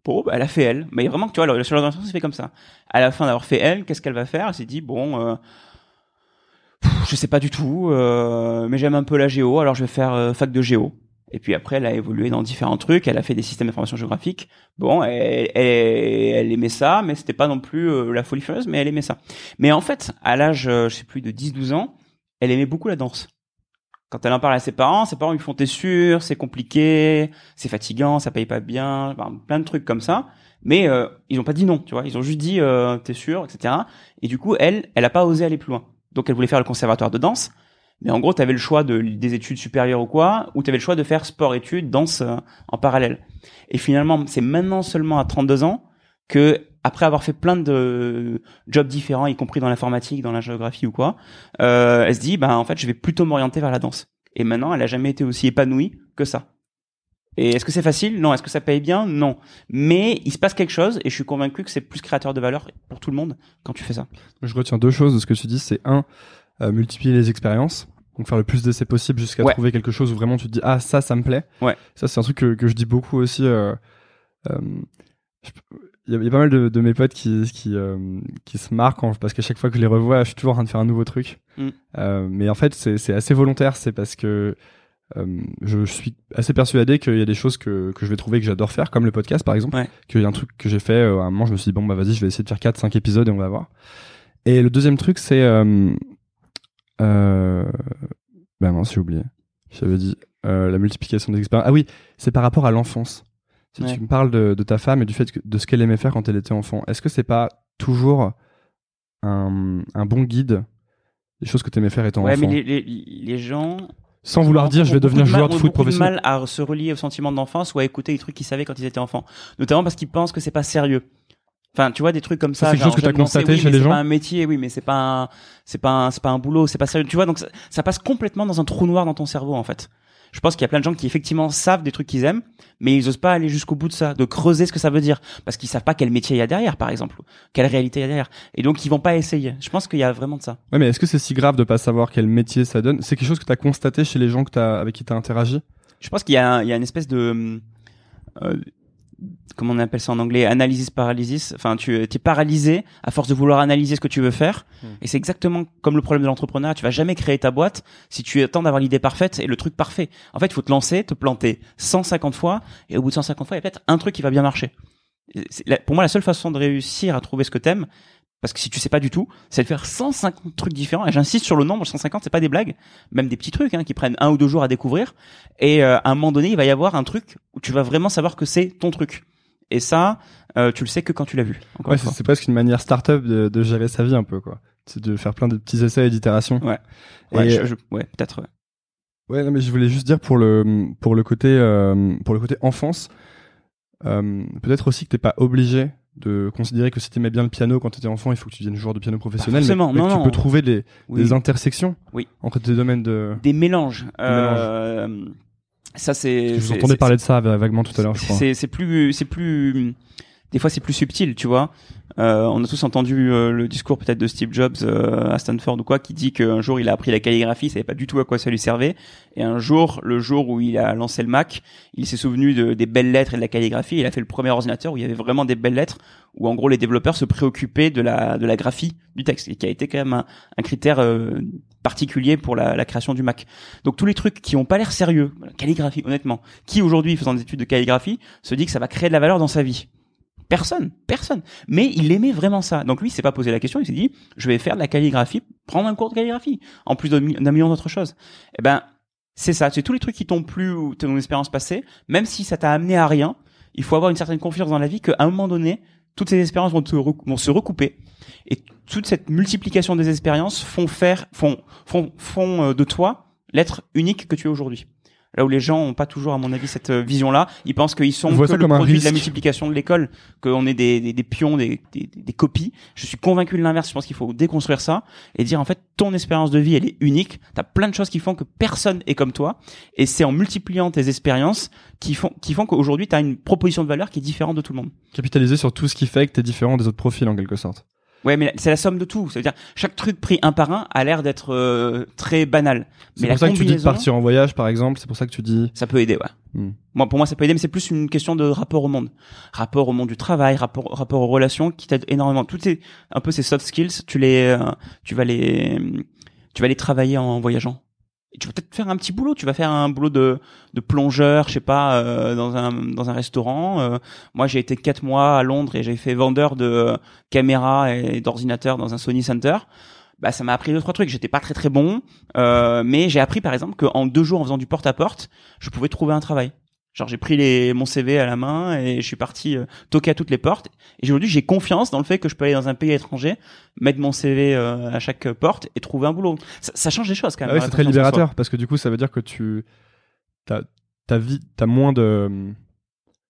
S1: Bon, bah, elle a fait elle. Mais vraiment, tu vois, le- sur l'orientation, c'est fait comme ça. À la fin d'avoir fait elle, qu'est-ce qu'elle va faire? Elle s'est dit, bon, euh, je sais pas du tout, euh, mais j'aime un peu la géo, alors je vais faire euh, fac de géo. Et puis après, elle a évolué dans différents trucs. Elle a fait des systèmes d'information géographique. Bon, elle, elle, elle aimait ça, mais c'était pas non plus euh, la folie furieuse, mais elle aimait ça. Mais en fait, à l'âge, euh, je sais plus, de 10-12 ans, elle aimait beaucoup la danse. Quand elle en parle à ses parents, ses parents lui font t'es sûr, c'est compliqué, c'est fatigant, ça paye pas bien, enfin, plein de trucs comme ça. Mais euh, ils ont pas dit non, tu vois. Ils ont juste dit euh, t'es sûr, etc. Et du coup, elle, elle a pas osé aller plus loin. Donc elle voulait faire le conservatoire de danse. Mais en gros, tu avais le choix de, des études supérieures ou quoi, ou tu avais le choix de faire sport-études, danse euh, en parallèle. Et finalement, c'est maintenant seulement à 32 ans que, après avoir fait plein de jobs différents, y compris dans l'informatique, dans la géographie ou quoi, euh, elle se dit, bah en fait, je vais plutôt m'orienter vers la danse. Et maintenant, elle a jamais été aussi épanouie que ça. Et est-ce que c'est facile? Non. Est-ce que ça paye bien? Non. Mais il se passe quelque chose, et je suis convaincu que c'est plus créateur de valeur pour tout le monde quand tu fais ça.
S3: Je retiens deux choses de ce que tu dis. C'est un, euh, multiplier les expériences. Donc faire le plus d'essais possible jusqu'à
S1: Ouais.
S3: trouver quelque chose où vraiment tu te dis ah ça ça me plaît.
S1: Ouais.
S3: Ça c'est un truc que, que je dis beaucoup aussi. euh, euh, Il y, a- il y a pas mal de, de mes potes qui qui qui se marquent quand- parce qu'à chaque fois que je les revois, je suis toujours en train de faire un nouveau truc.
S1: Mm.
S3: Mais en fait c'est c'est assez volontaire. C'est parce que euh, je suis assez persuadé qu'il y a des choses que, que je vais trouver que j'adore faire, comme le podcast par exemple.
S1: Ouais.
S3: Qu'il y a un truc que j'ai fait, euh, à un moment je me suis dit, bon bah vas-y, je vais essayer de faire 4-5 épisodes et on va voir. Et le deuxième truc c'est... Euh, euh, bah mince, j'ai oublié. J'avais dit la multiplication des expériences. Ah oui, c'est par rapport à l'enfance. Si
S1: Ouais.
S3: tu me parles de, de ta femme et du fait que, de ce qu'elle aimait faire quand elle était enfant, est-ce que c'est pas toujours un, un bon guide des choses que tu aimais faire étant
S1: ouais,
S3: enfant?
S1: mais les, les, les gens
S3: Sans vouloir dire je vais devenir
S1: de mal-
S3: joueur de
S1: ont
S3: foot professionnel.
S1: mal à se relier au sentiment d'enfance ou à écouter les trucs qu'ils savaient quand ils étaient enfants. Notamment parce qu'ils pensent que c'est pas sérieux. Enfin, tu vois des trucs comme ça.
S3: Ça, c'est quelque chose que
S1: j'aime danser,
S3: constaté
S1: oui,
S3: chez les
S1: c'est
S3: gens
S1: pas un métier, oui, mais c'est pas un, c'est pas un, c'est pas un boulot, c'est pas sérieux. Tu vois, donc ça, ça passe complètement dans un trou noir dans ton cerveau en fait. Je pense qu'il y a plein de gens qui effectivement savent des trucs qu'ils aiment, mais ils osent pas aller jusqu'au bout de ça, de creuser ce que ça veut dire, parce qu'ils savent pas quel métier il y a derrière, par exemple, quelle réalité il y a derrière, et donc ils vont pas essayer. Je pense qu'il y a vraiment de ça.
S3: Ouais, mais est-ce que c'est si grave de pas savoir quel métier ça donne? C'est quelque chose que tu as constaté chez les gens que t'as, avec qui tu as interagi?
S1: Je pense qu'il y a, il y a une espèce de, euh, comment on appelle ça en anglais, analysis paralysis. Enfin, tu es paralysé à force de vouloir analyser ce que tu veux faire.
S3: Hmm.
S1: Et c'est exactement comme le problème de l'entrepreneur. Tu vas jamais créer ta boîte si tu attends d'avoir l'idée parfaite et le truc parfait. En fait, il faut te lancer, te planter 150 fois, et au bout de 150 fois, il y a peut-être un truc qui va bien marcher. La- pour moi, la seule façon de réussir à trouver ce que t'aimes, Parce que si tu sais pas du tout, c'est de faire 150 trucs différents. Et j'insiste sur le nombre, 150, c'est pas des blagues, même des petits trucs hein, qui prennent un ou deux jours à découvrir. Et euh, à un moment donné, il va y avoir un truc où tu vas vraiment savoir que c'est ton truc. Et ça, euh, tu le sais que quand tu l'as vu.
S3: Ouais, c'est presque une manière start-up de, de gérer sa vie un peu, quoi. C'est de faire plein de petits essais et d'itérations.
S1: Ouais. Ouais, ouais, peut-être. ouais.
S3: Ouais, non, mais je voulais juste dire pour le pour le côté euh, pour le côté enfance, euh, peut-être aussi que t'es pas obligé de considérer que si t'aimais bien le piano quand t'étais enfant, il faut que tu deviennes joueur de piano professionnel. mais-
S1: forcément,
S3: mais,
S1: non,
S3: tu
S1: non.
S3: peux trouver des,
S1: Oui.
S3: des intersections
S1: Oui.
S3: entre tes domaines de.
S1: Des mélanges. Euh, ça c'est.
S3: Je vous entendais parler de ça va- vaguement tout à l'heure, je crois.
S1: C'est c'est plus c'est plus des fois c'est plus subtil, tu vois. Euh, on a tous entendu euh, le discours peut-être de Steve Jobs euh, à Stanford ou quoi, qui dit qu'un jour il a appris la calligraphie, il savait pas du tout à quoi ça lui servait, et un jour, le jour où il a lancé le Mac, il s'est souvenu de, des belles lettres et de la calligraphie. Il a fait le premier ordinateur où il y avait vraiment des belles lettres, où en gros les développeurs se préoccupaient de la de la graphie du texte, et qui a été quand même un, un critère euh, particulier pour la, la création du Mac. Donc tous les trucs qui ont pas l'air sérieux, calligraphie honnêtement, qui aujourd'hui faisant des études de calligraphie se dit que ça va créer de la valeur dans sa vie Personne, personne. Mais il aimait vraiment ça. Donc lui, il s'est pas posé la question. Il s'est dit, je vais faire de la calligraphie, prendre un cours de calligraphie, en plus d'un mi- d'un million d'autres choses. Eh ben, c'est ça. C'est tous les trucs qui t'ont plu ou ton expérience passée, même si ça t'a amené à rien. Il faut avoir une certaine confiance dans la vie qu'à un moment donné, toutes ces expériences vont, vont se recouper et toute cette multiplication des expériences font faire, font, font, font euh, de toi l'être unique que tu es aujourd'hui. Là où les gens ont pas toujours, à mon avis, cette euh, vision-là, ils pensent qu'ils sont que le produit de la multiplication de l'école, qu'on est des, des, des pions, des, des, des copies. Je suis convaincu de l'inverse. Je pense qu'il faut déconstruire ça et dire en fait ton expérience de vie elle est unique. T'as plein de choses qui font que personne est comme toi et c'est en multipliant tes expériences qui font qui font qu'aujourd'hui t'as une proposition de valeur qui est différente de tout le monde.
S3: Capitaliser sur tout ce qui fait que t'es différent des autres profils en quelque sorte.
S1: Ouais, mais c'est la somme de tout. C'est-à-dire chaque truc pris un par un a l'air d'être euh, très banal.
S3: C'est pour ça que tu dis de partir en voyage, par exemple. C'est pour ça que tu dis.
S1: Ça peut aider, ouais.
S3: Hmm.
S1: Moi, pour moi, ça peut aider, mais c'est plus une question de rapport au monde, rapport au monde du travail, rapport, rapport aux relations, qui t'aide énormément. Tout est un peu ces soft skills. Tu les, euh, tu vas les, tu vas les travailler en voyageant. Tu vas peut-être faire un petit boulot. Tu vas faire un boulot de, de plongeur, je sais pas, euh, dans un, dans un restaurant. Euh, moi, j'ai été quatre mois à Londres et j'ai fait vendeur de caméras et d'ordinateurs dans un Sony Center. Bah, ça m'a appris deux trois trucs. J'étais pas très très bon, euh, mais j'ai appris par exemple qu'en deux jours en faisant du porte à porte, je pouvais trouver un travail. Genre j'ai pris les, mon CV à la main et je suis parti euh, toquer à toutes les portes. Et aujourd'hui j'ai confiance dans le fait que je peux aller dans un pays étranger, mettre mon CV euh, à chaque porte et trouver un boulot. Ça, ça change des choses quand
S3: Ah
S1: même.
S3: ouais,
S1: dans
S3: c'est très libérateur parce que du coup, ça veut dire que tu, ta, ta vie, t'as moins de,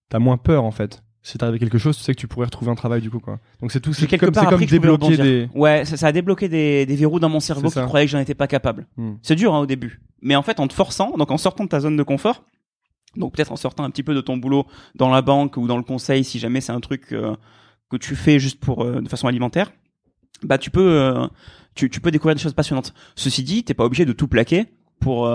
S3: t'as moins peur en fait. Si t'arrive quelque chose, tu sais que tu pourrais retrouver un travail du coup quoi. Donc c'est tout, c'est comme, comme débloquer des.
S1: Ouais, ça, ça a débloqué des, des verrous dans mon cerveau qui croyaient que j'en étais pas capable.
S3: Hmm.
S1: C'est dur hein, au début, mais en fait en te forçant, donc en sortant de ta zone de confort, donc peut-être en sortant un petit peu de ton boulot dans la banque ou dans le conseil, si jamais c'est un truc euh, que tu fais juste pour euh, de façon alimentaire, bah tu peux euh, tu, peux découvrir des choses passionnantes. Ceci dit, t'es pas obligé de tout plaquer pour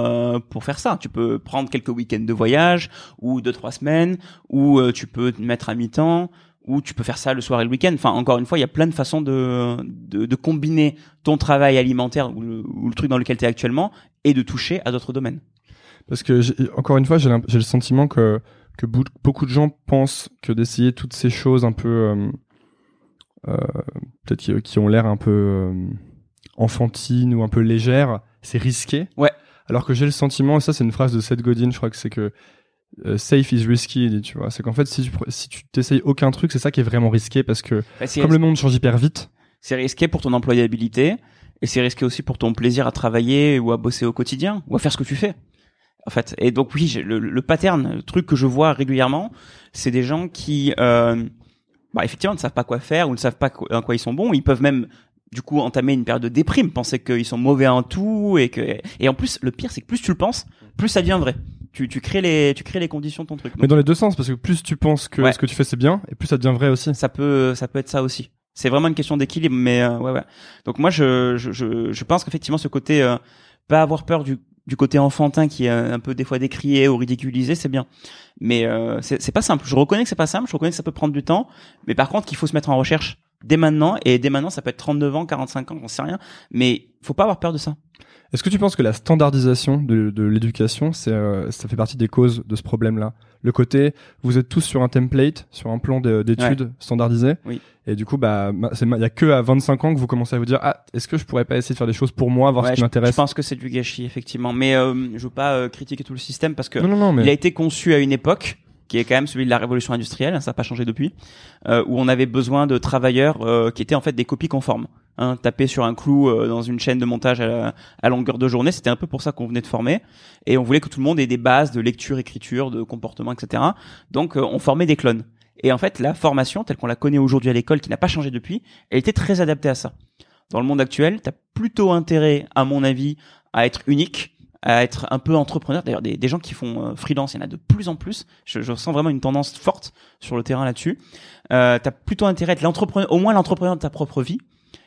S1: pour faire ça. Tu peux prendre quelques week-ends de voyage ou deux trois semaines, ou tu peux te mettre à mi-temps, ou tu peux faire ça le soir et le week-end. Enfin, encore une fois, il y a plein de façons de de, de combiner ton travail alimentaire ou le, ou le truc dans lequel tu es actuellement et de toucher à d'autres domaines.
S3: Parce que encore une fois, j'ai le sentiment que que beaucoup de gens pensent que d'essayer toutes ces choses un peu euh, euh, peut-être qui, qui ont l'air un peu euh, enfantines ou un peu légères, c'est risqué.
S1: Ouais.
S3: Alors que j'ai le sentiment, et ça c'est une phrase de Seth Godin, je crois que c'est que euh, safe is risky, tu vois. C'est qu'en fait, si tu, si tu t'essayes aucun truc, c'est ça qui est vraiment risqué parce que
S1: Bah,
S3: comme le monde change hyper vite,
S1: c'est risqué pour ton employabilité et c'est risqué aussi pour ton plaisir à travailler ou à bosser au quotidien ou à faire ce que tu fais. En fait, et donc oui, le, le pattern, le truc que je vois régulièrement, c'est des gens qui, euh, bah, effectivement, ne savent pas quoi faire ou ne savent pas quoi, en quoi ils sont bons. Ils peuvent même du coup entamer une période de déprime, penser qu'ils sont mauvais en tout et que et en plus le pire c'est que plus tu le penses, plus ça devient vrai. Tu, tu crées les tu crées les conditions de ton truc.
S3: mais dans les deux sens, parce que plus tu penses que
S1: Ouais.
S3: ce que tu fais c'est bien, et plus ça devient vrai aussi.
S1: ça peut ça peut être ça aussi c'est vraiment une question d'équilibre mais euh, ouais ouais donc moi je je je, je pense qu'effectivement ce côté euh, pas avoir peur du du côté enfantin qui est un peu des fois décrié ou ridiculisé c'est bien. Mais euh, c'est pas simple. Je reconnais que c'est pas simple. Je reconnais que ça peut prendre du temps. Mais par contre qu'il faut se mettre en recherche dès maintenant et dès maintenant ça peut être 39 ans, 45 ans, j'en sais rien, mais faut pas avoir peur de ça.
S3: Est-ce que tu penses que la standardisation de, de l'éducation, c'est, euh, ça fait partie des causes de ce problème-là? Le côté, vous êtes tous sur un template, sur un plan de- d'études standardisé,
S1: Oui.
S3: et du coup, bah, il y a que à 25 ans que vous commencez à vous dire, ah, est-ce que je pourrais pas essayer de faire des choses pour moi, voir
S1: Ouais,
S3: ce qui
S1: je, je
S3: m'intéresse
S1: pense que c'est du gâchis effectivement, mais euh, je veux pas euh, critiquer tout le système parce que
S3: Non, non, non, mais
S1: il a été conçu à une époque qui est quand même celui de la révolution industrielle, ça n'a pas changé depuis, euh, où on avait besoin de travailleurs euh, qui étaient en fait des copies conformes. Hein, taper sur un clou euh, dans une chaîne de montage à, la- à longueur de journée, c'était un peu pour ça qu'on venait de former, et on voulait que tout le monde ait des bases de lecture, écriture, de comportement, etc. Donc euh, on formait des clones. Et en fait, la formation telle qu'on la connaît aujourd'hui à l'école, qui n'a pas changé depuis, elle était très adaptée à ça. Dans le monde actuel, t'as plutôt intérêt, à mon avis, à être unique, à être un peu entrepreneur. D'ailleurs, des, gens qui font euh, freelance, il y en a de plus en plus. Je, je sens vraiment une tendance forte sur le terrain là-dessus. Euh, t'as plutôt intérêt à être l'entrepreneur, au moins l'entrepreneur de ta propre vie,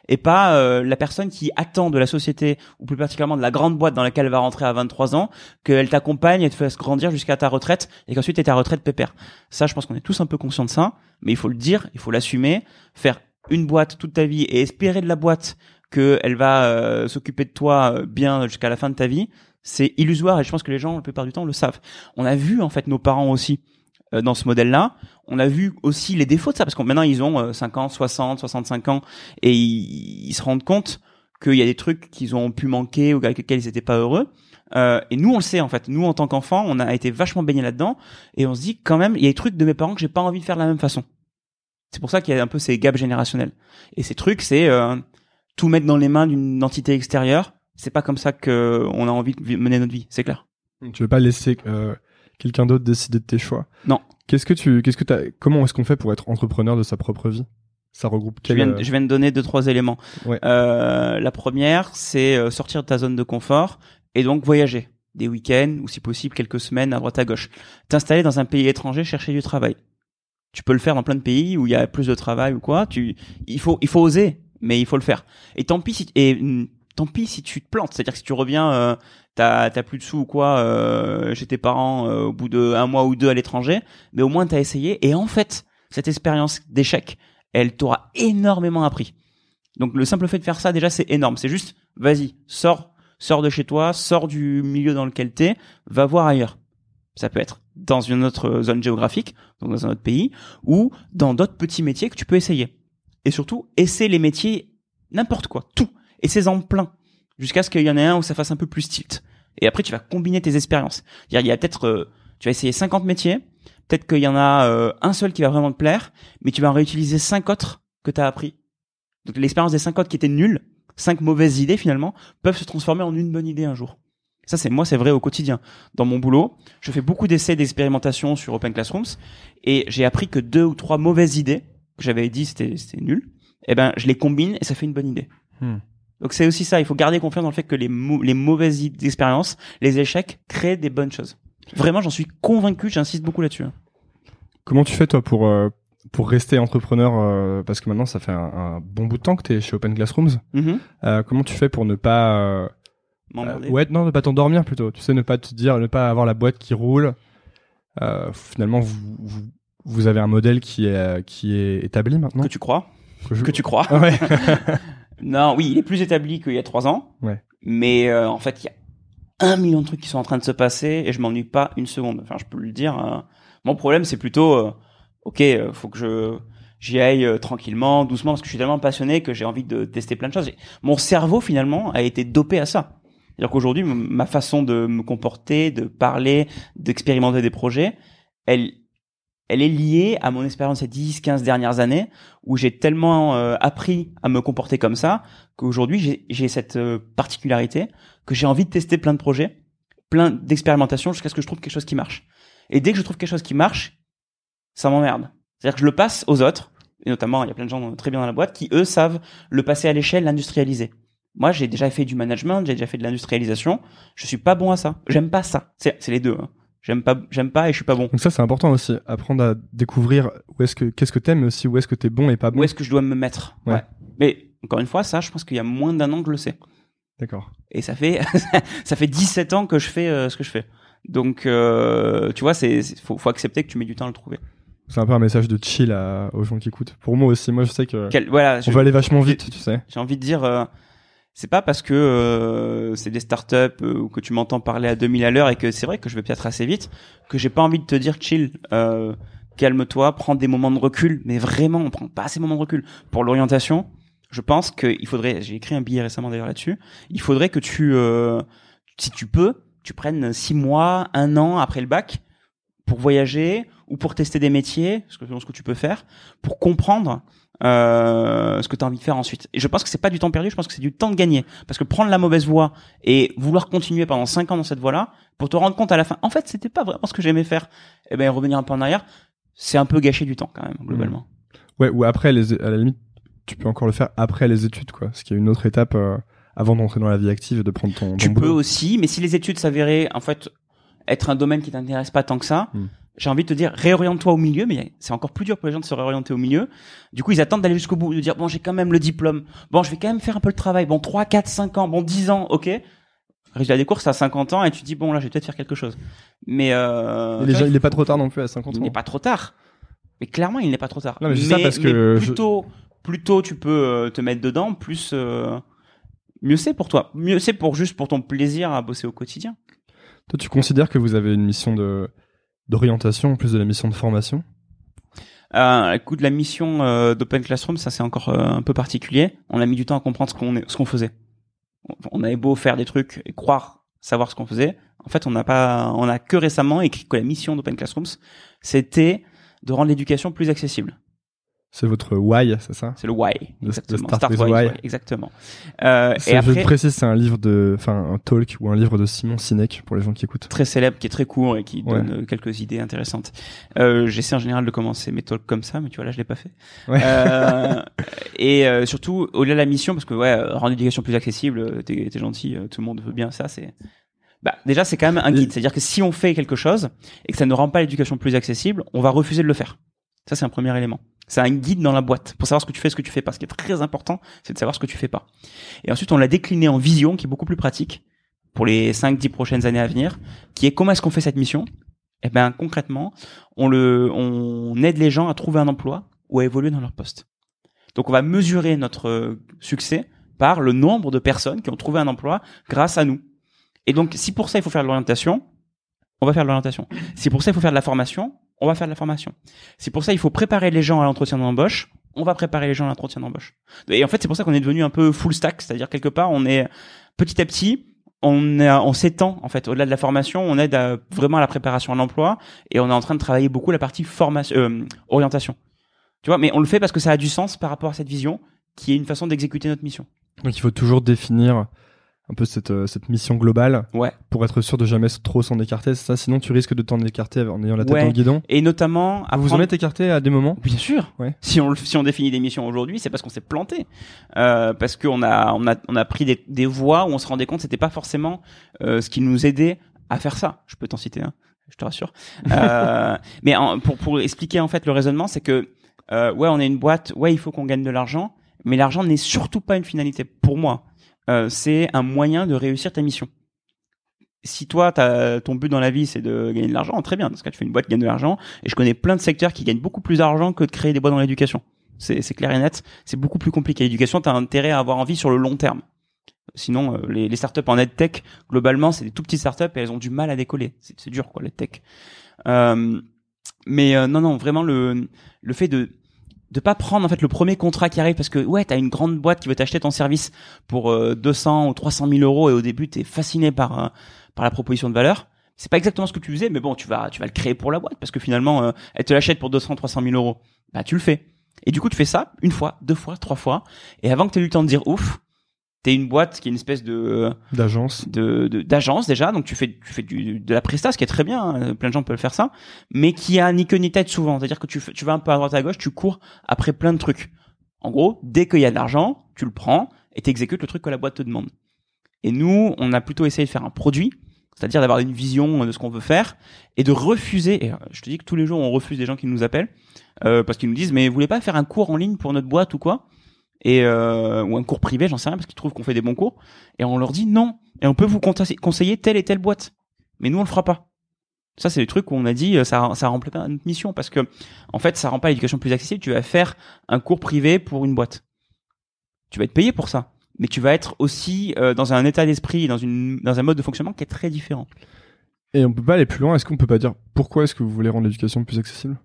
S1: et pas euh, la personne qui attend de la société, ou plus particulièrement de la grande boîte dans laquelle elle va rentrer à 23 ans, qu'elle t'accompagne et te fasse grandir jusqu'à ta retraite, et qu'ensuite t'es ta retraite pépère. Ça, je pense qu'on est tous un peu conscients de ça, mais il faut le dire, il faut l'assumer, faire une boîte toute ta vie et espérer de la boîte qu'elle va euh, s'occuper de toi euh, bien jusqu'à la fin de ta vie, c'est illusoire et je pense que les gens la plupart du temps le savent. On a vu en fait nos parents aussi euh, dans ce modèle-là. On a vu aussi les défauts de ça parce que maintenant ils ont euh, 50, 60, 65 ans et ils, ils se rendent compte qu'il y a des trucs qu'ils ont pu manquer ou avec lesquels ils n'étaient pas heureux. Euh, et nous on le sait en fait. Nous en tant qu'enfants, on a été vachement baignés là-dedans et on se dit quand même il y a des trucs de mes parents que j'ai pas envie de faire de la même façon. C'est pour ça qu'il y a un peu ces gaps générationnels. Et ces trucs, c'est euh, tout mettre dans les mains d'une entité extérieure. C'est pas comme ça que on a envie de mener notre vie, c'est clair.
S3: tu veux pas laisser euh, quelqu'un d'autre décider de tes choix?
S1: Non.
S3: Qu'est-ce que tu, qu'est-ce que t'as, comment est-ce qu'on fait pour être entrepreneur de sa propre vie? Ça regroupe
S1: Je
S3: quel,
S1: viens, de-
S3: euh,
S1: je viens de donner deux trois éléments.
S3: Ouais.
S1: Euh, la première, c'est sortir de ta zone de confort et donc voyager des week-ends ou si possible quelques semaines à droite à gauche. T'installer dans un pays étranger, chercher du travail. Tu peux le faire dans plein de pays où il y a plus de travail ou quoi. Tu, il faut, il faut oser, mais il faut le faire. Et tant pis si, et mm, tant pis si tu te plantes. C'est-à-dire que si tu reviens, euh, t'as, plus de sous ou quoi euh, chez tes parents euh, au bout de un mois ou deux à l'étranger, mais au moins t'as essayé. Et en fait, cette expérience d'échec, elle t'aura énormément appris. Donc le simple fait de faire ça déjà c'est énorme. C'est juste vas-y, sors, sors de chez toi, sors du milieu dans lequel t'es, va voir ailleurs. Ça peut être dans une autre zone géographique, donc dans un autre pays, ou dans d'autres petits métiers que tu peux essayer. Et surtout, essaie les métiers n'importe quoi, tout, essaie-en plein, jusqu'à ce qu'il y en ait un où ça fasse un peu plus tilt. Et après, tu vas combiner tes expériences. Il y a peut-être, euh, tu vas essayer 50 métiers, peut-être qu'il y en a euh, un seul qui va vraiment te plaire, mais tu vas en réutiliser cinq autres que tu as appris. Donc l'expérience des cinq autres qui étaient nulles, cinq mauvaises idées finalement, peuvent se transformer en une bonne idée un jour. Ça, c'est moi, c'est vrai au quotidien. Dans mon boulot, je fais beaucoup d'essais d'expérimentation sur Open Classrooms et j'ai appris que deux ou trois mauvaises idées que j'avais dit c'était c'était nul. Eh ben, je les combine et ça fait une bonne idée.
S3: Hmm.
S1: Donc c'est aussi ça. Il faut garder confiance dans le fait que les mau- les mauvaises expériences, les échecs créent des bonnes choses. Vraiment, j'en suis convaincu. J'insiste beaucoup là-dessus. hein.
S3: Comment tu fais toi pour euh, pour rester entrepreneur euh, parce que maintenant ça fait un, un bon bout de temps que t'es chez Open Classrooms.
S1: Mhm.
S3: Euh, comment tu fais pour ne pas ouais non ne pas t'endormir plutôt. Tu sais ne pas te dire ne pas avoir la boîte qui roule. Finalement vous, vous vous avez un modèle qui est qui est établi maintenant.
S1: Que tu crois
S3: Que je-
S1: Que tu crois
S3: Ah ouais.
S1: Non, oui, il est plus établi qu'il y a trois ans.
S3: Ouais.
S1: Mais euh, en fait, il y a un million de trucs qui sont en train de se passer et je m'ennuie pas une seconde. Enfin, je peux le dire. hein. Mon problème, c'est plutôt, euh, ok, euh, faut que je j'y aille euh, tranquillement, doucement, parce que je suis tellement passionné que j'ai envie de tester plein de choses. Et Mon cerveau, finalement, a été dopé à ça. C'est-à-dire qu'aujourd'hui, ma façon de me comporter, de parler, d'expérimenter des projets, elle, elle est liée à mon expérience ces 10, 15 dernières années où j'ai tellement euh, appris à me comporter comme ça qu'aujourd'hui j'ai- cette euh, particularité que j'ai envie de tester plein de projets, plein d'expérimentations jusqu'à ce que je trouve quelque chose qui marche. Et dès que je trouve quelque chose qui marche, ça m'emmerde. C'est-à-dire que je le passe aux autres, et notamment il y a plein de gens très bien dans la boîte qui eux savent le passer à l'échelle, l'industrialiser. Moi, j'ai déjà fait du management, j'ai déjà fait de l'industrialisation. Je suis pas bon à ça. J'aime pas ça. C'est c'est les deux. hein. J'aime pas, j'aime pas et je suis pas bon.
S3: Donc ça c'est important aussi apprendre à découvrir où est-ce que qu'est-ce que t'aimes mais aussi où est-ce que t'es bon et pas bon.
S1: Où est-ce que je dois me mettre?
S3: Ouais.
S1: Mais encore une fois, ça, je pense qu'il y a moins d'un an que je le sais.
S3: D'accord.
S1: Et ça fait ça fait 17 ans que je fais euh, ce que je fais. Donc euh, tu vois, c'est faut, faut accepter que tu mets du temps à le trouver.
S3: C'est un peu un message de chill à, aux gens qui écoutent. Pour moi aussi, moi je sais que
S1: Quel- voilà,
S3: on
S1: je-
S3: va aller vachement vite, tu sais.
S1: j'ai envie de dire, euh, c'est pas parce que euh, c'est des startups euh, ou que tu m'entends parler à 2000 à l'heure et que c'est vrai que je vais peut-être assez vite que j'ai pas envie de te dire chill, euh, calme-toi, prends des moments de recul. Mais vraiment, on prend pas de moments de recul pour l'orientation. Je pense qu'il faudrait, j'ai écrit un billet récemment d'ailleurs là-dessus. Il faudrait que tu, euh, si tu peux, tu prennes six mois, un an après le bac pour voyager ou pour tester des métiers, ce que, ce que tu peux faire, pour comprendre euh, ce que tu as envie de faire ensuite. Et je pense que c'est pas du temps perdu, je pense que c'est du temps de gagner. Parce que prendre la mauvaise voie et vouloir continuer pendant cinq ans dans cette voie-là, pour te rendre compte à la fin, en fait, c'était pas vraiment ce que j'aimais faire, et ben revenir un peu en arrière, c'est un peu gâcher du temps quand même, globalement.
S3: Ouais, ou après, les, à la limite, tu peux encore le faire après les études, quoi. Ce qui est une autre étape euh, avant d'entrer dans la vie active et de prendre ton,
S1: Tu
S3: ton
S1: peux
S3: boulot.
S1: aussi, mais si les études s'avéraient en fait être un domaine qui t'intéresse pas tant que ça,
S3: Hmm.
S1: J'ai envie de te dire réoriente-toi au milieu, mais c'est encore plus dur pour les gens de se réorienter au milieu. Du coup, ils attendent d'aller jusqu'au bout, de dire bon, j'ai quand même le diplôme. Bon, je vais quand même faire un peu le travail. Bon, 3 4 5 ans, bon 10 ans, OK. Résultat des courses à 50 ans et tu te dis bon là, je vais peut-être faire quelque chose. Mais euh
S3: gens, il est pas trop tard non plus à 50
S1: il
S3: ans.
S1: n'est pas trop tard. Mais clairement, il n'est pas trop tard.
S3: Non, mais dis ça parce que
S1: mais
S3: je-
S1: plus tôt, plus tôt tu peux euh, te mettre dedans, plus euh, mieux c'est pour toi. Mieux c'est pour juste pour ton plaisir à bosser au quotidien.
S3: Toi, tu considères que vous avez une mission de d'orientation en plus de la mission de formation
S1: Euh, écoute, la mission euh, d'Open Classroom, ça c'est encore euh, un peu particulier. On a mis du temps à comprendre ce qu'on faisait. On- On avait beau faire des trucs et croire savoir ce qu'on faisait, en fait, on n'a pas, on a que récemment écrit que la mission d'Open Classrooms, c'était de rendre l'éducation plus accessible.
S3: C'est votre why, c'est ça
S1: C'est le why, exactement.
S3: Start Why.
S1: exactement. Euh, et après,
S3: Je précise, c'est un livre de, enfin, un talk ou un livre de Simon Sinek pour les gens qui écoutent.
S1: très célèbre, qui est très court et qui
S3: Ouais.
S1: donne euh, quelques idées intéressantes. Euh, J'essaie en général de commencer mes talks comme ça, mais tu vois là, je l'ai pas fait.
S3: Ouais.
S1: Euh, et euh, surtout, au-delà de la mission, parce que ouais, euh, rendre l'éducation plus accessible, t'es es gentil, tout le monde veut bien ça, c'est... Bah, déjà, c'est quand même un guide. C'est-à-dire que si on fait quelque chose et que ça ne rend pas l'éducation plus accessible, on va refuser de le faire. Ça, c'est un premier élément. C'est un guide dans la boîte pour savoir ce que tu fais, ce que tu fais pas. Ce qui est très important, c'est de savoir ce que tu fais pas. Et ensuite, on l'a décliné en vision, qui est beaucoup plus pratique pour les 5-10 prochaines années à venir, qui est comment est-ce qu'on fait cette mission? Eh ben, concrètement, on on aide les gens à trouver un emploi ou à évoluer dans leur poste. Donc, on va mesurer notre euh, succès par le nombre de personnes qui ont trouvé un emploi grâce à nous. Et donc, si pour ça il faut faire de l'orientation, on va faire de l'orientation. Si pour ça il faut faire de la formation, on va faire de la formation. Si pour ça il faut préparer les gens à l'entretien d'embauche, on va préparer les gens à l'entretien d'embauche. Et en fait, c'est pour ça qu'on est devenu un peu full stack, c'est-à-dire quelque part, on est petit à petit, on, s'étend en fait au-delà de la formation, on aide vraiment à la préparation à l'emploi et on est en train de travailler beaucoup la partie formation, euh, orientation. Tu vois, mais on le fait parce que ça a du sens par rapport à cette vision qui est une façon d'exécuter notre mission.
S3: Donc, il faut toujours définir un peu cette, euh, cette mission globale
S1: Ouais.
S3: pour être sûr de jamais trop s'en écarter. C'est ça. Sinon, tu risques de t'en écarter en ayant la tête
S1: Ouais.
S3: dans le guidon.
S1: Et notamment,
S3: Vous vous en
S1: apprendre-
S3: êtes écarté à des moments?
S1: Bien sûr.
S3: Ouais.
S1: Si on si on définit des missions aujourd'hui, c'est parce qu'on s'est planté, euh, parce qu'on a on a on a pris des, des voies où on se rendait compte c'était pas forcément euh, ce qui nous aidait à faire ça. Je peux t'en citer un, je te rassure. Euh, mais en- pour pour expliquer en fait le raisonnement, c'est que euh, ouais, on est une boîte, ouais, il faut qu'on gagne de l'argent, mais l'argent n'est surtout pas une finalité pour moi. Euh, c'est un moyen de réussir ta mission si toi, t'as- ton but dans la vie, c'est de gagner de l'argent, très bien. Dans ce cas, tu fais une boîte qui gagne de l'argent. Et je connais plein de secteurs qui gagnent beaucoup plus d'argent que de créer des boîtes dans l'éducation. C'est clair et net. C'est beaucoup plus compliqué. L'éducation, t'as intérêt à avoir envie sur le long terme. Sinon, euh, les, les startups en EdTech, globalement, c'est des tout petites startups et elles ont du mal à décoller. C'est c'est dur, quoi, l'EdTech. Euh, mais euh, non, non, vraiment, le, le fait de de pas prendre en fait le premier contrat qui arrive parce que ouais t'as une grande boîte qui veut t'acheter ton service pour euh, 200 ou 300 000 euros et au début t'es fasciné par euh, par la proposition de valeur. C'est pas exactement ce que tu faisais mais bon tu vas tu vas le créer pour la boîte parce que finalement euh, elle te l'achète pour 200 300 000 euros. Bah tu le fais. Et du coup tu fais ça une fois deux fois trois fois. Et avant que tu aies eu le temps de dire ouf t'es une boîte qui est une espèce de
S3: d'agence.
S1: de de- d'agence déjà. Donc tu fais tu fais du, de la presta ce qui est très bien hein, plein de gens peuvent faire ça. Mais qui a ni queue ni tête souvent. C'est à dire que tu tu vas un peu à droite à gauche tu cours après plein de trucs. En gros dès qu'il y a de l'argent tu le prends et t'exécutes le truc que la boîte te demande. Et nous on a plutôt essayé de faire un produit c'est-à-dire d'avoir une vision de ce qu'on veut faire et de refuser et euh, je te dis que tous les jours on refuse des gens qui nous appellent euh, parce qu'ils nous disent mais vous voulez pas faire un cours en ligne pour notre boîte ou quoi? Et euh, ou un cours privé, j'en sais rien, parce qu'ils trouvent qu'on fait des bons cours, et on leur dit non, et on peut vous conseiller telle et telle boîte, mais nous on le fera pas. Ça, c'est le truc où on a dit, euh, ça, ça remplit pas notre mission parce que, en fait, ça rend pas l'éducation plus accessible. Tu vas faire un cours privé pour une boîte. Tu vas être payé pour ça. Mais tu vas être aussi euh, dans un état d'esprit, dans une, dans un mode de fonctionnement qui est très différent.
S3: Et on peut pas aller plus loin. Est-ce qu'on peut pas dire pourquoi est-ce que vous voulez rendre l'éducation plus accessible?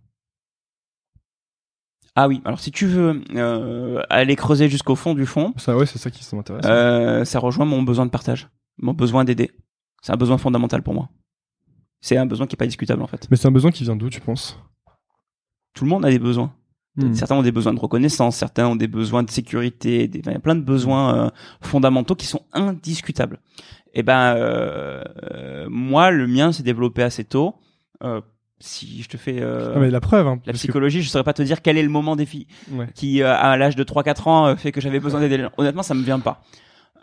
S1: Ah oui. Alors, si tu veux euh, aller creuser jusqu'au fond du fond,
S3: Ça, ouais, c'est ça qui m'intéresse.
S1: euh, ça rejoint mon besoin de partage, mon besoin d'aider. C'est un besoin fondamental pour moi. C'est un besoin qui est pas discutable en fait.
S3: Mais c'est un besoin qui vient d'où, tu penses?
S1: Tout le monde a des besoins.
S3: Hmm.
S1: Certains ont des besoins de reconnaissance, certains ont des besoins de sécurité, des, il y a plein de besoins euh, fondamentaux qui sont indiscutables. Et ben euh, euh, moi, le mien s'est développé assez tôt. Si je te fais euh,
S3: Non, mais la preuve, hein,
S1: la
S3: parce que-
S1: psychologie, je saurais pas te dire quel est le moment défi
S3: ouais.
S1: qui euh, à l'âge de 3-4 ans euh, fait que j'avais besoin d'aider les gens. Honnêtement, ça me vient pas.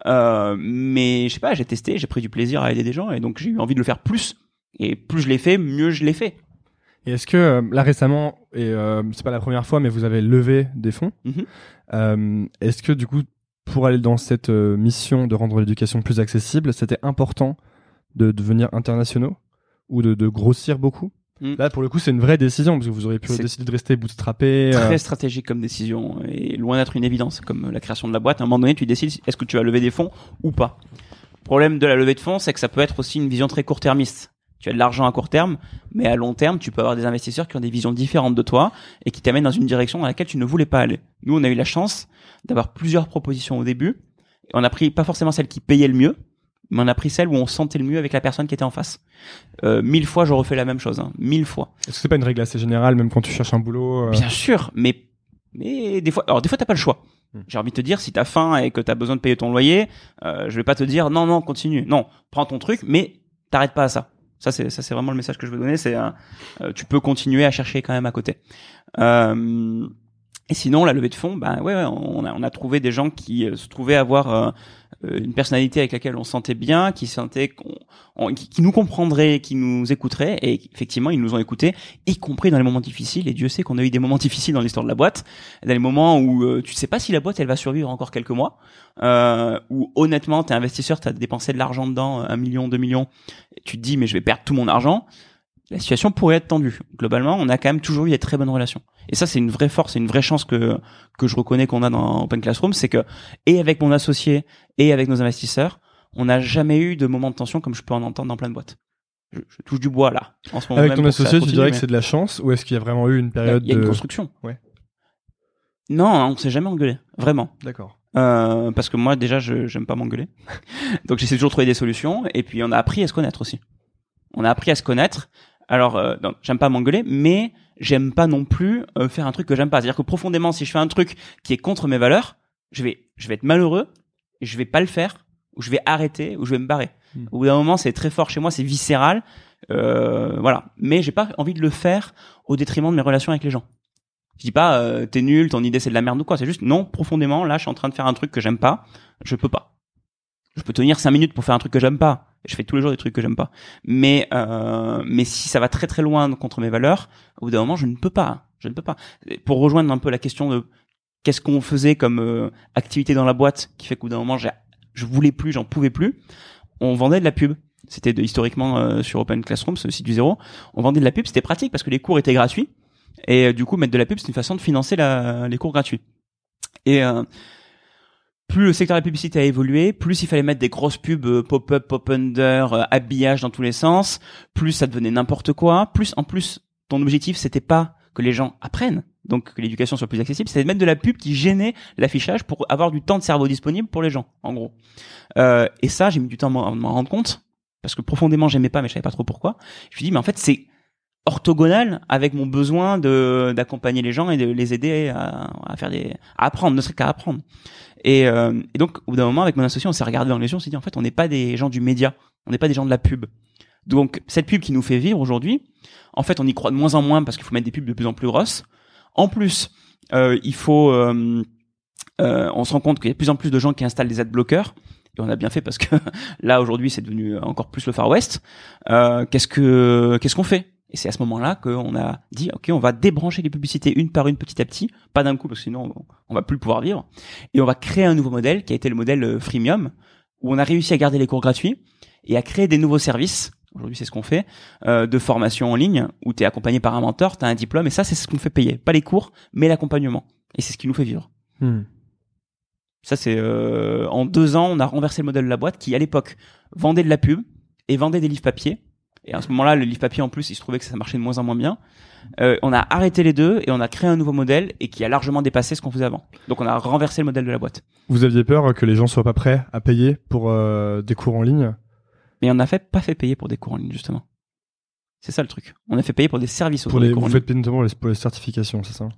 S1: Euh, mais je sais pas, j'ai testé, j'ai pris du plaisir à aider des gens et donc j'ai eu envie de le faire plus. Et plus je l'ai fait, mieux je l'ai fait.
S3: Et est-ce que là récemment, et c'est pas la première fois, mais vous avez levé des fonds.
S1: Mhm.
S3: Est-ce que du coup, pour aller dans cette mission de rendre l'éducation plus accessible, c'était important de devenir internationaux ou de, de grossir beaucoup?
S1: Mm.
S3: Là, pour le coup, c'est une vraie décision parce que vous auriez pu décider de rester bootstrappé. euh,
S1: Très stratégique comme décision et loin d'être une évidence comme la création de la boîte. À un moment donné, tu décides est-ce que tu vas lever des fonds ou pas. Le problème de la levée de fonds, c'est que ça peut être aussi une vision très court-termiste. Tu as de l'argent à court terme, mais à long terme, tu peux avoir des investisseurs qui ont des visions différentes de toi et qui t'amènent dans une direction dans laquelle tu ne voulais pas aller. Nous, on a eu la chance d'avoir plusieurs propositions au début. Et on a pris pas forcément celle qui payait le mieux, mais on a pris celle où on sentait le mieux avec la personne qui était en face. Euh, mille fois, je refais la même chose. Hein. Mille fois.
S3: Est-ce que c'est pas une règle assez générale, même quand tu cherches un boulot euh,
S1: Bien sûr, mais mais des fois, alors des fois t'as pas le choix.
S3: Hmm.
S1: J'ai envie de te dire, si t'as faim et que t'as besoin de payer ton loyer, euh, je vais pas te dire non non continue. Non, prends ton truc, mais t'arrêtes pas à ça. Ça c'est ça c'est vraiment le message que je veux donner. C'est euh, euh, tu peux continuer à chercher quand même à côté. Euh, et sinon la levée de fonds, ben ouais, on a on a trouvé des gens qui euh, se trouvaient avoir euh, euh, une personnalité avec laquelle on se sentait bien, qui sentait qu'on on- qui, qui nous comprendrait, qui nous écouterait, et effectivement ils nous ont écoutés y compris dans les moments difficiles. Et Dieu sait qu'on a eu des moments difficiles dans l'histoire de la boîte, dans les moments où euh, tu sais pas si la boîte elle va survivre encore quelques mois, euh, où honnêtement t'es investisseur, t'as dépensé de l'argent dedans, un million, deux millions, tu te dis mais je vais perdre tout mon argent. La situation pourrait être tendue. Globalement, on a quand même toujours eu des très bonnes relations. Et ça, c'est une vraie force, c'est une vraie chance que que je reconnais qu'on a dans Open Classroom, c'est que et avec mon associé et avec nos investisseurs, on n'a jamais eu de moment de tension comme je peux en entendre dans plein de boîtes. Je, je touche du bois là. En ce moment
S3: Avec
S1: même
S3: ton associé, tu dirais
S1: mais-
S3: que c'est de la chance ou est-ce qu'il y a vraiment eu une période
S1: il y a une
S3: de
S1: construction.
S3: Ouais.
S1: Non, on s'est jamais engueulé, vraiment.
S3: D'accord.
S1: Euh, parce que moi, déjà, je j'aime pas m'engueuler. Donc, j'essaie toujours de trouver des solutions. Et puis, on a appris à se connaître aussi. On a appris à se connaître. Alors, euh, j'aime pas m'engueuler, mais j'aime pas non plus euh, faire un truc que j'aime pas. C'est-à-dire que profondément, si je fais un truc qui est contre mes valeurs, je vais, je vais être malheureux et je vais pas le faire, ou je vais arrêter, ou je vais me barrer.
S3: Hmm.
S1: Au bout d'un moment, c'est très fort chez moi, c'est viscéral. Euh, voilà. Mais j'ai pas envie de le faire au détriment de mes relations avec les gens. Je dis pas euh, t'es nul, ton idée c'est de la merde ou quoi. C'est juste non, profondément, là je suis en train de faire un truc que j'aime pas, je peux pas. Je peux tenir cinq minutes pour faire un truc que j'aime pas. Je fais tous les jours des trucs que j'aime pas. Mais euh, mais si ça va très très loin contre mes valeurs, au bout d'un moment je ne peux pas. Je ne peux pas. Pour rejoindre un peu la question de qu'est-ce qu'on faisait comme euh, activité dans la boîte qui fait qu'au bout d'un moment je voulais plus, j'en pouvais plus. On vendait de la pub. C'était historiquement euh, sur Open Classroom, ce site du zéro. On vendait de la pub, c'était pratique parce que les cours étaient gratuits. Et euh, du coup, mettre de la pub, c'est une façon de financer la, les cours gratuits. Et euh, plus le secteur de la publicité a évolué, plus il fallait mettre des grosses pubs euh, pop-up, pop-under, euh, habillage dans tous les sens, plus ça devenait n'importe quoi, plus en plus ton objectif c'était pas que les gens apprennent, donc que l'éducation soit plus accessible, c'était de mettre de la pub qui gênait l'affichage pour avoir du temps de cerveau disponible pour les gens, en gros. Euh, et ça, j'ai mis du temps à m'en rendre compte, parce que profondément j'aimais pas, mais je savais pas trop pourquoi. Je me suis dit, mais en fait c'est orthogonal avec mon besoin de d'accompagner les gens et de les aider à, à faire des à apprendre ne serait qu'à apprendre et, euh, et donc au bout d'un moment avec mon associé on s'est regardé dans les yeux on s'est dit en fait on n'est pas des gens du média. On n'est pas des gens de la pub. Donc cette pub qui nous fait vivre aujourd'hui en fait on y croit de moins en moins parce qu'il faut mettre des pubs de plus en plus grosses. En plus euh, il faut euh, euh, on se rend compte qu'il y a de plus en plus de gens qui installent des adblockers. Et on a bien fait parce que là aujourd'hui c'est devenu encore plus le Far West. Euh, qu'est-ce que qu'est-ce qu'on fait? Et c'est à ce moment-là qu'on a dit ok on va débrancher les publicités une par une petit à petit, pas d'un coup parce que sinon on, va plus pouvoir vivre. Et on va créer un nouveau modèle qui a été le modèle euh, freemium où on a réussi à garder les cours gratuits et à créer des nouveaux services aujourd'hui c'est ce qu'on fait, euh, de formation en ligne où tu es accompagné par un mentor, tu as un diplôme et ça c'est ce qu'on fait payer, pas les cours, mais l'accompagnement. Et c'est ce qui nous fait vivre.
S3: Hmm.
S1: Ça c'est euh, en deux ans on a renversé le modèle de la boîte qui à l'époque vendait de la pub et vendait des livres papier. Et à ce moment-là, le livre papier en plus, il se trouvait que ça marchait de moins en moins bien. Euh, on a arrêté les deux et on a créé un nouveau modèle et qui a largement dépassé ce qu'on faisait avant. Donc on a renversé le modèle de la boîte.
S3: Vous aviez peur que les gens soient pas prêts à payer pour euh, des cours en ligne?
S1: Mais on n'a fait pas fait payer pour des cours en ligne justement. C'est ça le truc. On a fait payer pour des services
S3: pour les,
S1: des
S3: Vous faites notamment les, pour les certifications, c'est ça?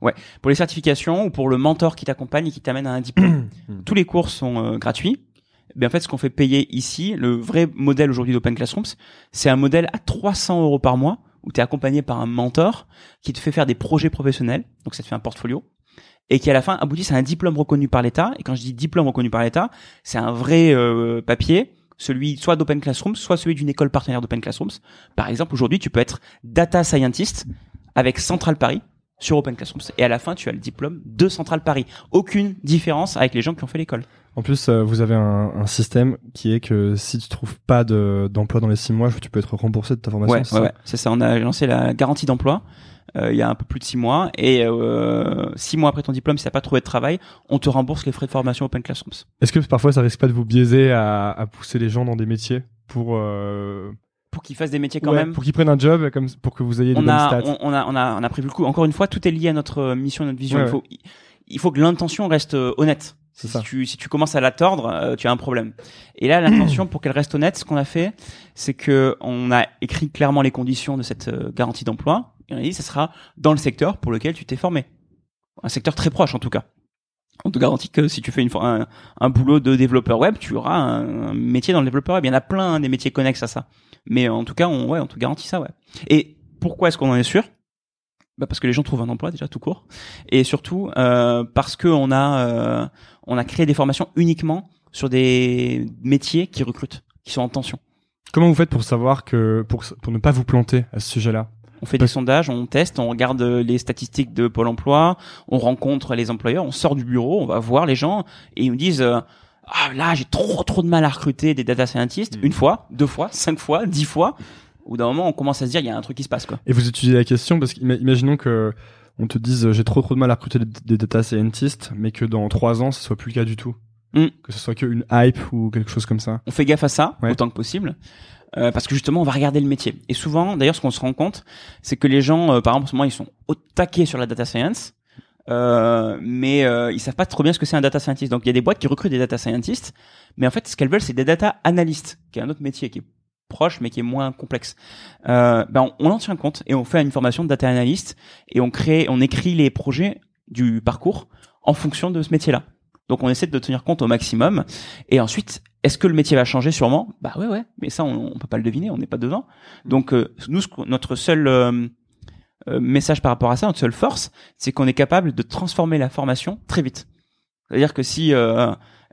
S1: Pour les certifications ou pour le mentor qui t'accompagne et qui t'amène à un diplôme. Tous les cours sont euh, gratuits. Mais en fait, ce qu'on fait payer ici, le vrai modèle aujourd'hui d'Open Classrooms, c'est un modèle à 300 euros par mois où tu es accompagné par un mentor qui te fait faire des projets professionnels. Donc, ça te fait un portfolio. Et qui, à la fin, aboutissent à un diplôme reconnu par l'État. Et quand je dis diplôme reconnu par l'État, c'est un vrai euh, papier, celui soit d'Open Classrooms, soit celui d'une école partenaire d'Open Classrooms. Par exemple, aujourd'hui, tu peux être data scientist avec Central Paris sur Open Classrooms. Et à la fin, tu as le diplôme de Central Paris. Aucune différence avec les gens qui ont fait l'école.
S3: En plus, euh, vous avez un, un système qui est que si tu trouves pas de- d'emploi dans les six mois, tu peux être remboursé de ta formation.
S1: Ouais,
S3: c'est
S1: ouais,
S3: ça
S1: ouais. c'est ça. On a lancé la garantie d'emploi euh, il y a un peu plus de six mois. Et euh, six mois après ton diplôme, si t'as pas trouvé de travail, on te rembourse les frais de formation Open Classrooms.
S3: Est-ce que parfois ça risque pas de vous biaiser à, à pousser les gens dans des métiers pour euh,
S1: Pour qu'ils fassent des métiers quand
S3: ouais,
S1: même.
S3: pour qu'ils prennent un job comme pour que vous ayez des
S1: on
S3: bonnes
S1: a,
S3: stats
S1: on, on a, on a, on a prévu le coup. Encore une fois, tout est lié à notre mission, à notre vision.
S3: Ouais,
S1: il faut, il faut que l'intention reste euh, honnête. Si
S3: ça.
S1: tu, si tu commences à la tordre, euh, tu as un problème. Et là, l'intention, pour qu'elle reste honnête, ce qu'on a fait, c'est que on a écrit clairement les conditions de cette euh, garantie d'emploi. Et on a dit, ce sera dans le secteur pour lequel tu t'es formé. Un secteur très proche, en tout cas. On te garantit que si tu fais une, un, un boulot de développeur web, tu auras un, un métier dans le développeur web. Il y en a plein hein, des métiers connexes à ça. Mais en tout cas, on, ouais, on te garantit ça, ouais. Et pourquoi est-ce qu'on en est sûr? Bah parce que les gens trouvent un emploi déjà tout court, et surtout euh, parce que on a euh, on a créé des formations uniquement sur des métiers qui recrutent, qui sont en tension.
S3: Comment vous faites pour savoir que pour pour ne pas vous planter à ce sujet-là?
S1: On fait
S3: Parce-
S1: des sondages, on teste, on regarde les statistiques de Pôle Emploi, on rencontre les employeurs, on sort du bureau, on va voir les gens et ils nous disent euh, ah là j'ai trop trop de mal à recruter des data scientists
S3: Mhm.
S1: une fois, deux fois, cinq fois, dix fois. Au bout d'un moment, on commence à se dire il y a un truc qui se passe quoi.
S3: Et vous étudiez la question parce qu'imaginons que on te dise euh, j'ai trop trop de mal à recruter des, des data scientists, mais que dans trois ans ce soit plus le cas du tout,
S1: Mm.
S3: que ce soit que une hype ou quelque chose comme ça.
S1: On fait gaffe à ça
S3: Ouais.
S1: autant que possible. euh, parce que justement, on va regarder le métier. Et souvent, d'ailleurs, ce qu'on se rend compte, c'est que les gens, euh, par exemple, en ce moment, ils sont au taquet sur la data science, euh, mais euh, ils savent pas trop bien ce que c'est un data scientist. Donc, il y a des boîtes qui recrutent des data scientists, mais en fait, ce qu'elles veulent, c'est des data analystes, qui est un autre métier qui est proche, mais qui est moins complexe. Euh, ben, on, on en tient compte et on fait une formation de data analyst et on crée, on écrit les projets du parcours en fonction de ce métier-là. Donc, on essaie de tenir compte au maximum. Et ensuite, est-ce que le métier va changer sûrement? Bah ouais, ouais. Mais ça, on, on peut pas le deviner, on n'est pas devant. Donc, euh, nous, notre seul euh, euh, message par rapport à ça, notre seule force, c'est qu'on est capable de transformer la formation très vite. C'est-à-dire que si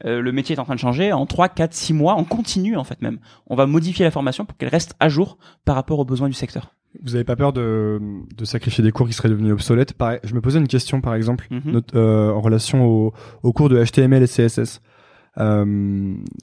S1: euh, le métier est en train de changer, en 3, 4, 6 mois, on continue en fait même. On va modifier la formation pour qu'elle reste à jour par rapport aux besoins du secteur.
S3: Vous avez pas peur de, de sacrifier des cours qui seraient devenus obsolètes? Pareil, Je me posais une question par exemple
S1: Mhm.
S3: euh, en relation au, au cours de HTML et CSS. Euh,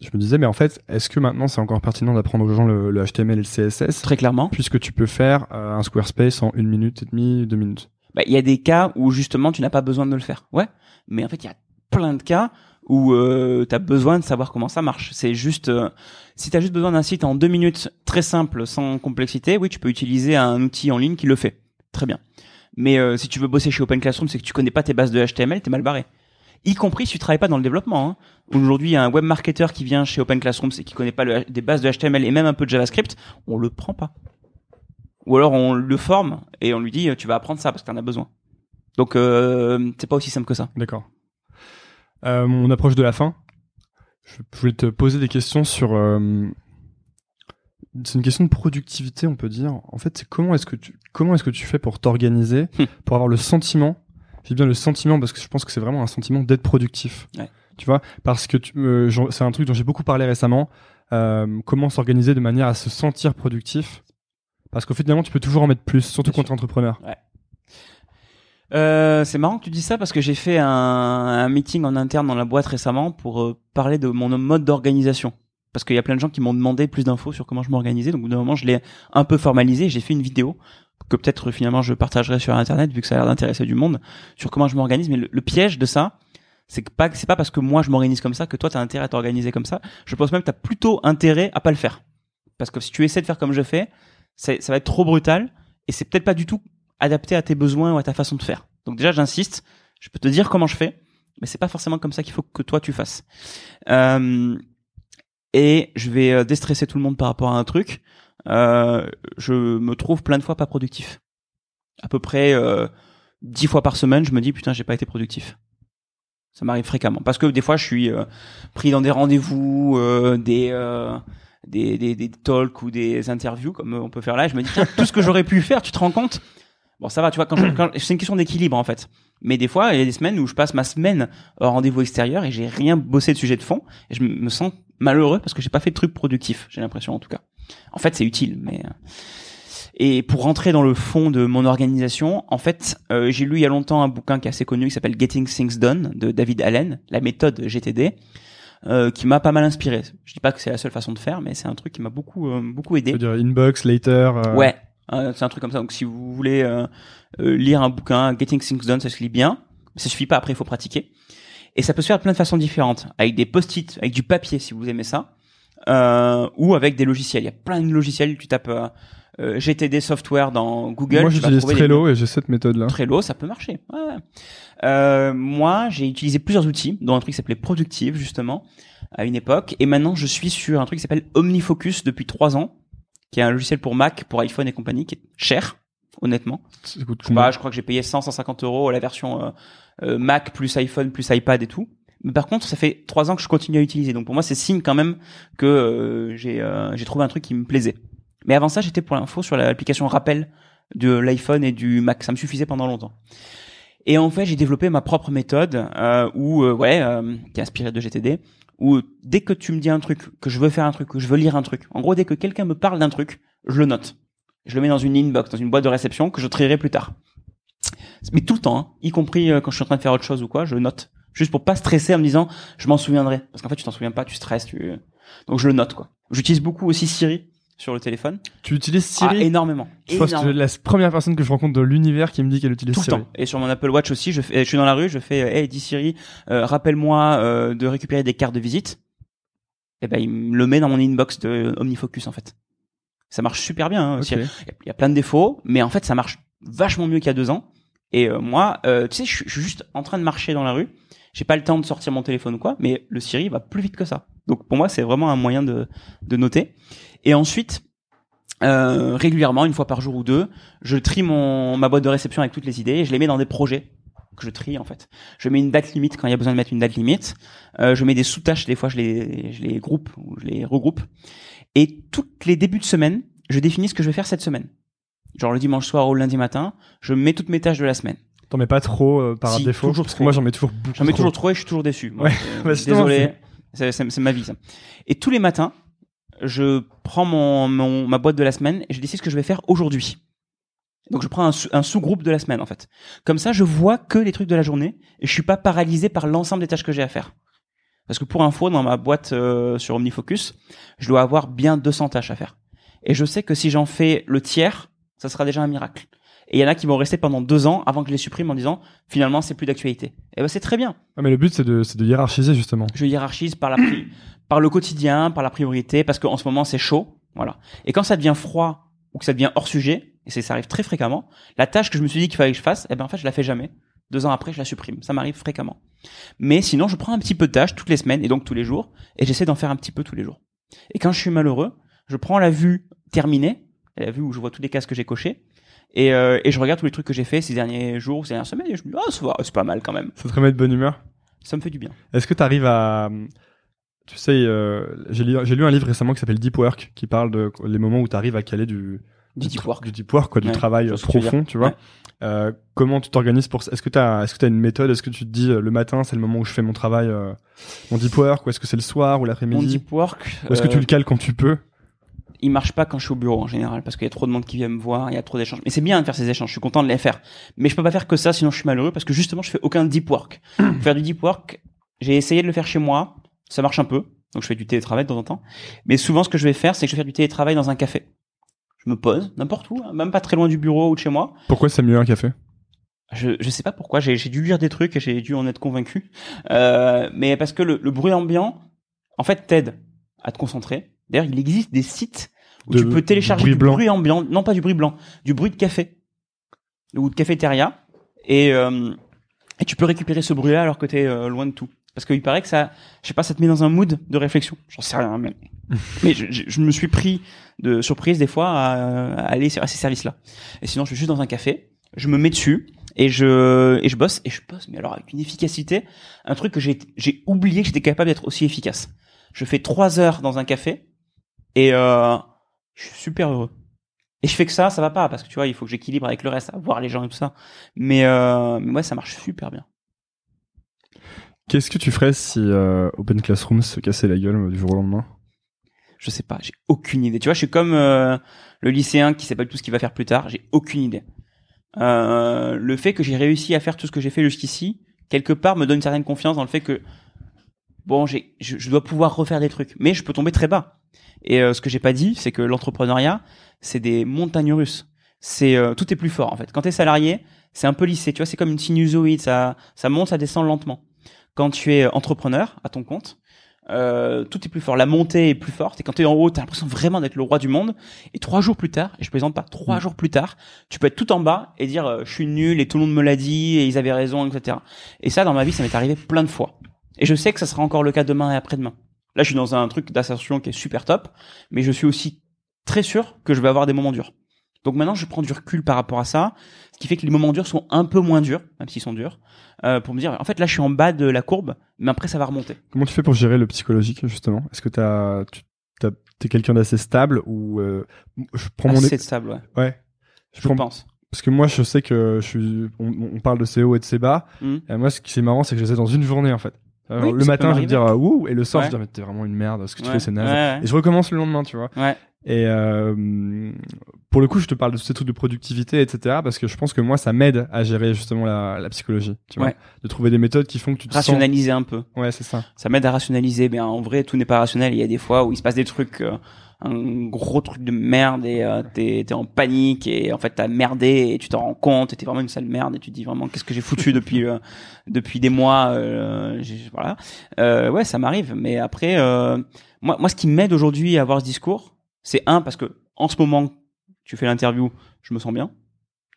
S3: je me disais mais en fait est-ce que maintenant c'est encore pertinent d'apprendre aux gens le, le HTML et le CSS
S1: Très clairement.
S3: puisque tu peux faire euh, un Squarespace en une minute et demie, deux minutes?
S1: Bah, il y a des cas où justement tu n'as pas besoin de le faire. Ouais. Mais en fait, il y a plein de cas où euh, tu as besoin de savoir comment ça marche. C'est juste euh, si tu as juste besoin d'un site en deux minutes très simple, sans complexité, oui, tu peux utiliser un outil en ligne qui le fait. Très bien. Mais euh, si tu veux bosser chez Open Classroom, c'est que tu connais pas tes bases de HTML, t'es mal barré. Y compris si tu travailles pas dans le développement. Hein. Aujourd'hui, il y a un web marketer qui vient chez Open Classroom et qui connaît pas des bases de HTML et même un peu de JavaScript, on le prend pas. Ou alors on le forme et on lui dit tu vas apprendre ça parce que t'en as besoin. Donc euh, c'est pas aussi simple que ça.
S3: D'accord. Euh, on approche de la fin. Je voulais te poser des questions sur. euh, c'est une question de productivité, on peut dire. En fait, c'est comment est-ce que tu comment est-ce que tu fais pour t'organiser,
S1: Hmm.
S3: pour avoir le sentiment. J'ai bien le sentiment parce que je pense que c'est vraiment un sentiment d'être productif.
S1: Ouais.
S3: Tu vois, parce que tu, euh, c'est un truc dont j'ai beaucoup parlé récemment. Euh, comment s'organiser de manière à se sentir productif Parce qu'au finalement, tu peux toujours en mettre plus, surtout quand tu es entrepreneur.
S1: Euh, c'est marrant que tu dis ça parce que j'ai fait un, un meeting en interne dans la boîte récemment pour euh, parler de mon mode d'organisation. parce qu'il y a plein de gens qui m'ont demandé plus d'infos sur comment je m'organisais. Donc, au bout d'un moment, je l'ai un peu formalisé. J'ai fait une vidéo que peut-être finalement je partagerai sur Internet vu que ça a l'air d'intéresser du monde sur comment je m'organise. Mais le, le piège de ça, c'est que pas, c'est pas parce que moi je m'organise comme ça que toi t'as intérêt à t'organiser comme ça. Je pense même que t'as plutôt intérêt à pas le faire. Parce que si tu essaies de faire comme je fais, ça va être trop brutal et c'est peut-être pas du tout adapté à tes besoins ou à ta façon de faire. Donc déjà, j'insiste, je peux te dire comment je fais, mais c'est pas forcément comme ça qu'il faut que toi tu fasses. Euh, et je vais euh, déstresser tout le monde par rapport à un truc. Euh, je me trouve plein de fois pas productif. À peu près euh, dix fois par semaine, je me dis putain, j'ai pas été productif. Ça m'arrive fréquemment parce que des fois, je suis euh, pris dans des rendez-vous, des des, des, des talks ou des interviews comme on peut faire là. et Je me dis tout ce que j'aurais pu faire, tu te rends compte? Bon, ça va, tu vois. Quand, je- quand c'est une question d'équilibre en fait. Mais des fois, il y a des semaines où je passe ma semaine au rendez-vous extérieur et j'ai rien bossé de sujet de fond et je me sens malheureux parce que j'ai pas fait de truc productif. J'ai l'impression en tout cas. En fait, c'est utile, mais euh, et pour rentrer dans le fond de mon organisation, en fait, euh, j'ai lu il y a longtemps un bouquin qui est assez connu qui s'appelle Getting Things Done de David Allen, la méthode GTD, euh, qui m'a pas mal inspiré. Je dis pas que c'est la seule façon de faire, mais c'est un truc qui m'a beaucoup euh, beaucoup aidé.
S3: C'est-à-dire inbox, later. euh,
S1: Ouais, c'est un truc comme ça. Donc si vous voulez euh, euh, lire un bouquin, Getting Things Done, ça se lit bien. Ça suffit pas. Après, il faut pratiquer. Et ça peut se faire de plein de façons différentes, avec des post-it, avec du papier si vous aimez ça, euh, ou avec des logiciels. Il y a plein de logiciels. Tu tapes euh, euh, GTD software dans Google.
S3: Moi, j'utilise
S1: des-
S3: Trello et j'ai cette méthode-là.
S1: Trello, ça peut marcher. Ouais, ouais. Euh, moi, j'ai utilisé plusieurs outils, dont un truc qui s'appelait Productive justement à une époque, et maintenant je suis sur un truc qui s'appelle OmniFocus depuis trois ans, qui est un logiciel pour Mac, pour iPhone et compagnie, qui est cher, honnêtement.
S3: Ça coûte
S1: Je sais
S3: combien
S1: pas, je crois que j'ai payé 100, 150 euros la version euh, euh, Mac plus iPhone plus iPad et tout. Mais par contre, ça fait trois ans que je continue à utiliser, donc pour moi c'est signe quand même que euh, j'ai euh, j'ai trouvé un truc qui me plaisait. Mais avant ça, j'étais pour l'info sur l'application Rappel de l'iPhone et du Mac. Ça me suffisait pendant longtemps. Et en fait, j'ai développé ma propre méthode euh, où euh, ouais, euh, qui est inspirée de GTD, où dès que tu me dis un truc, que je veux faire un truc, que je veux lire un truc, en gros, dès que quelqu'un me parle d'un truc, je le note. Je le mets dans une inbox, dans une boîte de réception que je trierai plus tard. Mais tout le temps, hein, y compris euh, quand je suis en train de faire autre chose ou quoi, je note. Juste pour pas stresser en me disant, je m'en souviendrai. Parce qu'en fait, tu t'en souviens pas, tu stresses, tu... Donc je le note, quoi. J'utilise beaucoup aussi Siri sur le téléphone.
S3: Tu utilises
S1: Ah,
S3: Siri
S1: énormément.
S3: Je pense que la première personne que je rencontre de l'univers qui me dit qu'elle utilise
S1: Tout le
S3: Siri.
S1: temps. Et sur mon Apple Watch aussi, je, fais, je suis dans la rue, je fais, euh, hey, dis Siri, euh, rappelle-moi euh, de récupérer des cartes de visite. Et ben, il me le met dans mon inbox de Omnifocus, en fait. Ça marche super bien. Hein. Il y a plein de défauts, mais en fait, ça marche vachement mieux qu'il y a deux ans. Et euh, moi, tu sais, je suis juste en train de marcher dans la rue. J'ai pas le temps de sortir mon téléphone ou quoi, mais le Siri va plus vite que ça. Donc pour moi, c'est vraiment un moyen de, de noter. Et ensuite, euh, régulièrement, une fois par jour ou deux, je trie mon ma boîte de réception avec toutes les idées et je les mets dans des projets que je trie en fait. Je mets une date limite quand il y a besoin de mettre une date limite. Euh, je mets des sous-tâches, des fois je les je les groupe ou je les regroupe. Et toutes les débuts de semaine, je définis ce que je vais faire cette semaine. Genre le dimanche soir ou le lundi matin, je mets toutes mes tâches de la semaine.
S3: T'en mets pas trop euh, par
S1: Si,
S3: défaut
S1: toujours
S3: Parce que
S1: trop.
S3: moi, j'en mets toujours beaucoup.
S1: J'en mets toujours trop et je suis toujours déçu. Moi,
S3: Ouais. Bah,
S1: désolé, c'est ma vie ça. Et tous les matins, je prends mon, mon ma boîte de la semaine et je décide ce que je vais faire aujourd'hui. Donc je prends un, sous- un sous-groupe de la semaine en fait. Comme ça, je vois que les trucs de la journée et je suis pas paralysé par l'ensemble des tâches que j'ai à faire. Parce que pour info, dans ma boîte euh, sur OmniFocus, je dois avoir bien 200 tâches à faire. Et je sais que si j'en fais le tiers, ça sera déjà un miracle. Et il y en a qui vont rester pendant deux ans avant que je les supprime en disant finalement c'est plus d'actualité. Et ben c'est très bien.
S3: Ah, mais le but, c'est de, c'est de hiérarchiser, justement.
S1: Je hiérarchise par la par le quotidien, par la priorité, parce qu'en ce moment c'est chaud, voilà. Et quand ça devient froid ou que ça devient hors sujet, et ça arrive très fréquemment, la tâche que je me suis dit qu'il fallait que je fasse, eh ben en fait je la fais jamais. Deux ans après, je la supprime. Ça m'arrive fréquemment. Mais sinon, je prends un petit peu de tâches toutes les semaines et donc tous les jours, et j'essaie d'en faire un petit peu tous les jours. Et quand je suis malheureux, je prends la vue terminée, la vue où je vois tous les cases que j'ai cochés, et, euh, et je regarde tous les trucs que j'ai fait ces derniers jours ou ces dernières semaines, et je me dis, ah, va, c'est pas mal quand même.
S3: Ça te remet de bonne humeur?
S1: Ça me fait du bien.
S3: Est-ce que tu arrives à. Tu sais, euh, j'ai lu, un livre récemment qui s'appelle Deep Work, qui parle de les moments où tu arrives à caler du,
S1: Du deep work.
S3: du deep work, quoi, du
S1: Ouais,
S3: travail
S1: tu
S3: profond, tu vois.
S1: Ouais.
S3: Euh, comment tu t'organises pour ça? Est-ce que tu as, est-ce que as une méthode? Est-ce que tu te dis le matin, c'est le moment où je fais mon travail, mon deep work, ou est-ce que c'est le soir ou
S1: Mon
S3: l'après-midi
S1: deep work,
S3: est-ce que tu le cales quand tu peux?
S1: Il marche pas quand je suis au bureau en général parce qu'il y a trop de monde qui vient me voir, il y a trop d'échanges. Mais c'est bien de faire ces échanges, je suis content de les faire. Mais je peux pas faire que ça sinon je suis malheureux parce que justement je fais aucun deep work. Faire du deep work, j'ai essayé de le faire chez moi, ça marche un peu. Donc je fais du télétravail de temps en temps. Mais souvent, ce que je vais faire, c'est que je vais faire du télétravail dans un café. Je me pose n'importe où, hein, même pas très loin du bureau ou de chez moi.
S3: Pourquoi c'est mieux un café?
S1: Je je sais pas pourquoi. J'ai j'ai dû lire des trucs et j'ai dû en être convaincu. Euh, mais parce que le, le bruit ambiant, en fait, t'aide à te concentrer. D'ailleurs, il existe des sites où
S3: De-
S1: tu peux télécharger
S3: bruit
S1: du bruit ambiant, non pas du bruit blanc, du bruit de café ou de cafétéria, et euh, et tu peux récupérer ce bruit-là alors que t'es euh, loin de tout. Parce qu'il paraît que ça, je sais pas, ça te met dans un mood de réflexion. J'en sais rien, mais, mais je, je- je me suis pris de surprise des fois à, à aller à ces services-là. Et sinon, je suis juste dans un café, je me mets dessus et je et je bosse et je bosse, mais alors avec une efficacité, un truc que j'ai j'ai oublié que j'étais capable d'être aussi efficace. Je fais trois heures dans un café et euh, je suis super heureux. Et je fais que ça, ça va pas parce que tu vois, il faut que j'équilibre avec le reste, voir les gens et tout ça. Mais euh, mais ouais, ça marche super bien.
S3: Qu'est-ce que tu ferais si euh, Open Classroom se cassait la gueule du jour au lendemain?
S1: Je sais pas, j'ai aucune idée. Tu vois, je suis comme euh, le lycéen qui sait pas du tout ce qu'il va faire plus tard. J'ai aucune idée. Euh, le fait que j'ai réussi à faire tout ce que j'ai fait jusqu'ici, quelque part, me donne une certaine confiance dans le fait que bon, j'ai, je, je dois pouvoir refaire des trucs, mais je peux tomber très bas. Et euh, ce que j'ai pas dit, c'est que l'entrepreneuriat, c'est des montagnes russes. C'est euh, tout est plus fort en fait. Quand t'es salarié, c'est un peu lissé. Tu vois, c'est comme une sinusoïde, ça, ça monte, ça descend lentement. Quand tu es entrepreneur à ton compte, euh, tout est plus fort. La montée est plus forte. Et quand tu es en haut, tu as l'impression vraiment d'être le roi du monde. Et trois jours plus tard, et je plaisante pas, trois jours plus tard, tu peux être tout en bas et dire euh, je suis nul et tout le monde me l'a dit et ils avaient raison, etc. Et ça, dans ma vie, ça m'est arrivé plein de fois. Et je sais que ça sera encore le cas demain et après-demain. Là, je suis dans un truc d'ascension qui est super top, mais je suis aussi très sûr que je vais avoir des moments durs. Donc maintenant, je prends du recul par rapport à ça, ce qui fait que les moments durs sont un peu moins durs, même s'ils sont durs, euh, pour me dire, en fait, là, je suis en bas de la courbe, mais après, ça va remonter.
S3: Comment tu fais pour gérer le psychologique justement? Est-ce que t'as, tu t'es quelqu'un d'assez stable ou euh, je prends mon
S1: Assez stable, ouais.
S3: ouais
S1: Je
S3: prends-
S1: pense.
S3: parce que moi je sais que je suis on, on parle de CO et de CBA
S1: Mhm.
S3: et moi ce qui est marrant c'est que je les ai dans une journée en fait
S1: Oui,
S3: le matin je vais me dire ah, ouh et le soir
S1: Ouais.
S3: je vais me dire mais t'es vraiment une merde ce que tu
S1: Ouais,
S3: fais c'est naze
S1: ouais,
S3: et je recommence le lendemain tu vois et euh, pour le coup je te parle de ces trucs de productivité etc parce que je pense que moi ça m'aide à gérer justement la, la psychologie tu vois de trouver des méthodes qui font que tu te
S1: Rationaliser un peu.
S3: ouais c'est ça
S1: Ça m'aide à rationaliser. Mais en vrai, tout n'est pas rationnel. Il y a des fois où il se passe des trucs, euh, un gros truc de merde et euh, t'es t'es en panique et en fait t'as merdé et tu t'en rends compte et t'es vraiment une sale merde et tu te dis vraiment qu'est-ce que j'ai foutu depuis euh, depuis des mois. Euh, voilà. Euh, ouais, ça m'arrive. Mais après, euh, moi, moi, ce qui m'aide aujourd'hui à avoir ce discours, c'est un parce que en ce moment, tu fais l'interview, je me sens bien.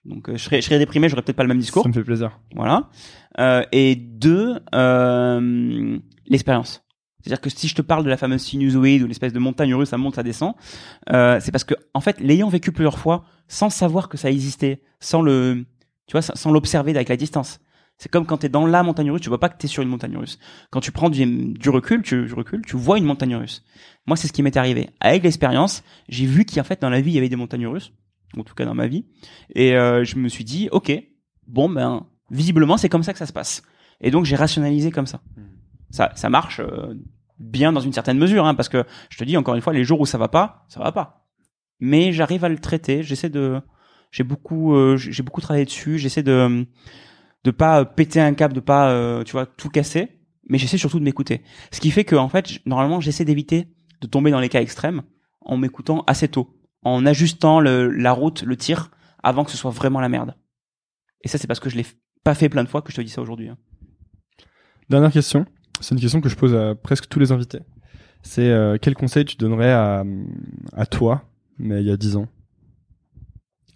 S1: Donc euh, je serais, je serais déprimé, j'aurais peut-être pas le même discours.
S3: ça me fait plaisir
S1: Voilà. Euh, et deux, euh, l'expérience. C'est-à-dire que si je te parle de la fameuse sinusoïde ou l'espèce de montagne russe, ça monte, ça descend, euh, c'est parce que en fait, l'ayant vécu plusieurs fois, sans savoir que ça existait, sans le, tu vois, sans l'observer avec la distance. C'est comme quand t'es dans la montagne russe, tu vois pas que t'es sur une montagne russe. Quand tu prends du, du recul, tu, du recul, tu vois une montagne russe. Moi, c'est ce qui m'est arrivé. Avec l'expérience, j'ai vu qu'en fait, dans la vie, il y avait des montagnes russes. En tout cas, dans ma vie. Et euh, je me suis dit, ok, bon ben, visiblement, c'est comme ça que ça se passe. Et donc, j'ai rationalisé comme ça. Ça, ça marche euh, bien dans une certaine mesure, hein, parce que je te dis encore une fois, les jours où ça va pas, ça va pas. Mais j'arrive à le traiter. J'essaie de, j'ai beaucoup, euh, j'ai beaucoup travaillé dessus. J'essaie de, de pas péter un câble, de pas, euh, tu vois, tout casser. Mais j'essaie surtout de m'écouter. Ce qui fait que, en fait, normalement, j'essaie d'éviter de tomber dans les cas extrêmes en m'écoutant assez tôt, en ajustant le, la route, le tir, avant que ce soit vraiment la merde. Et ça, c'est parce que je l'ai pas fait plein de fois que je te dis ça aujourd'hui. hein.
S3: Dernière question, c'est une question que je pose à presque tous les invités. C'est euh, quel conseil tu donnerais à, toi, mais il y a 10 ans?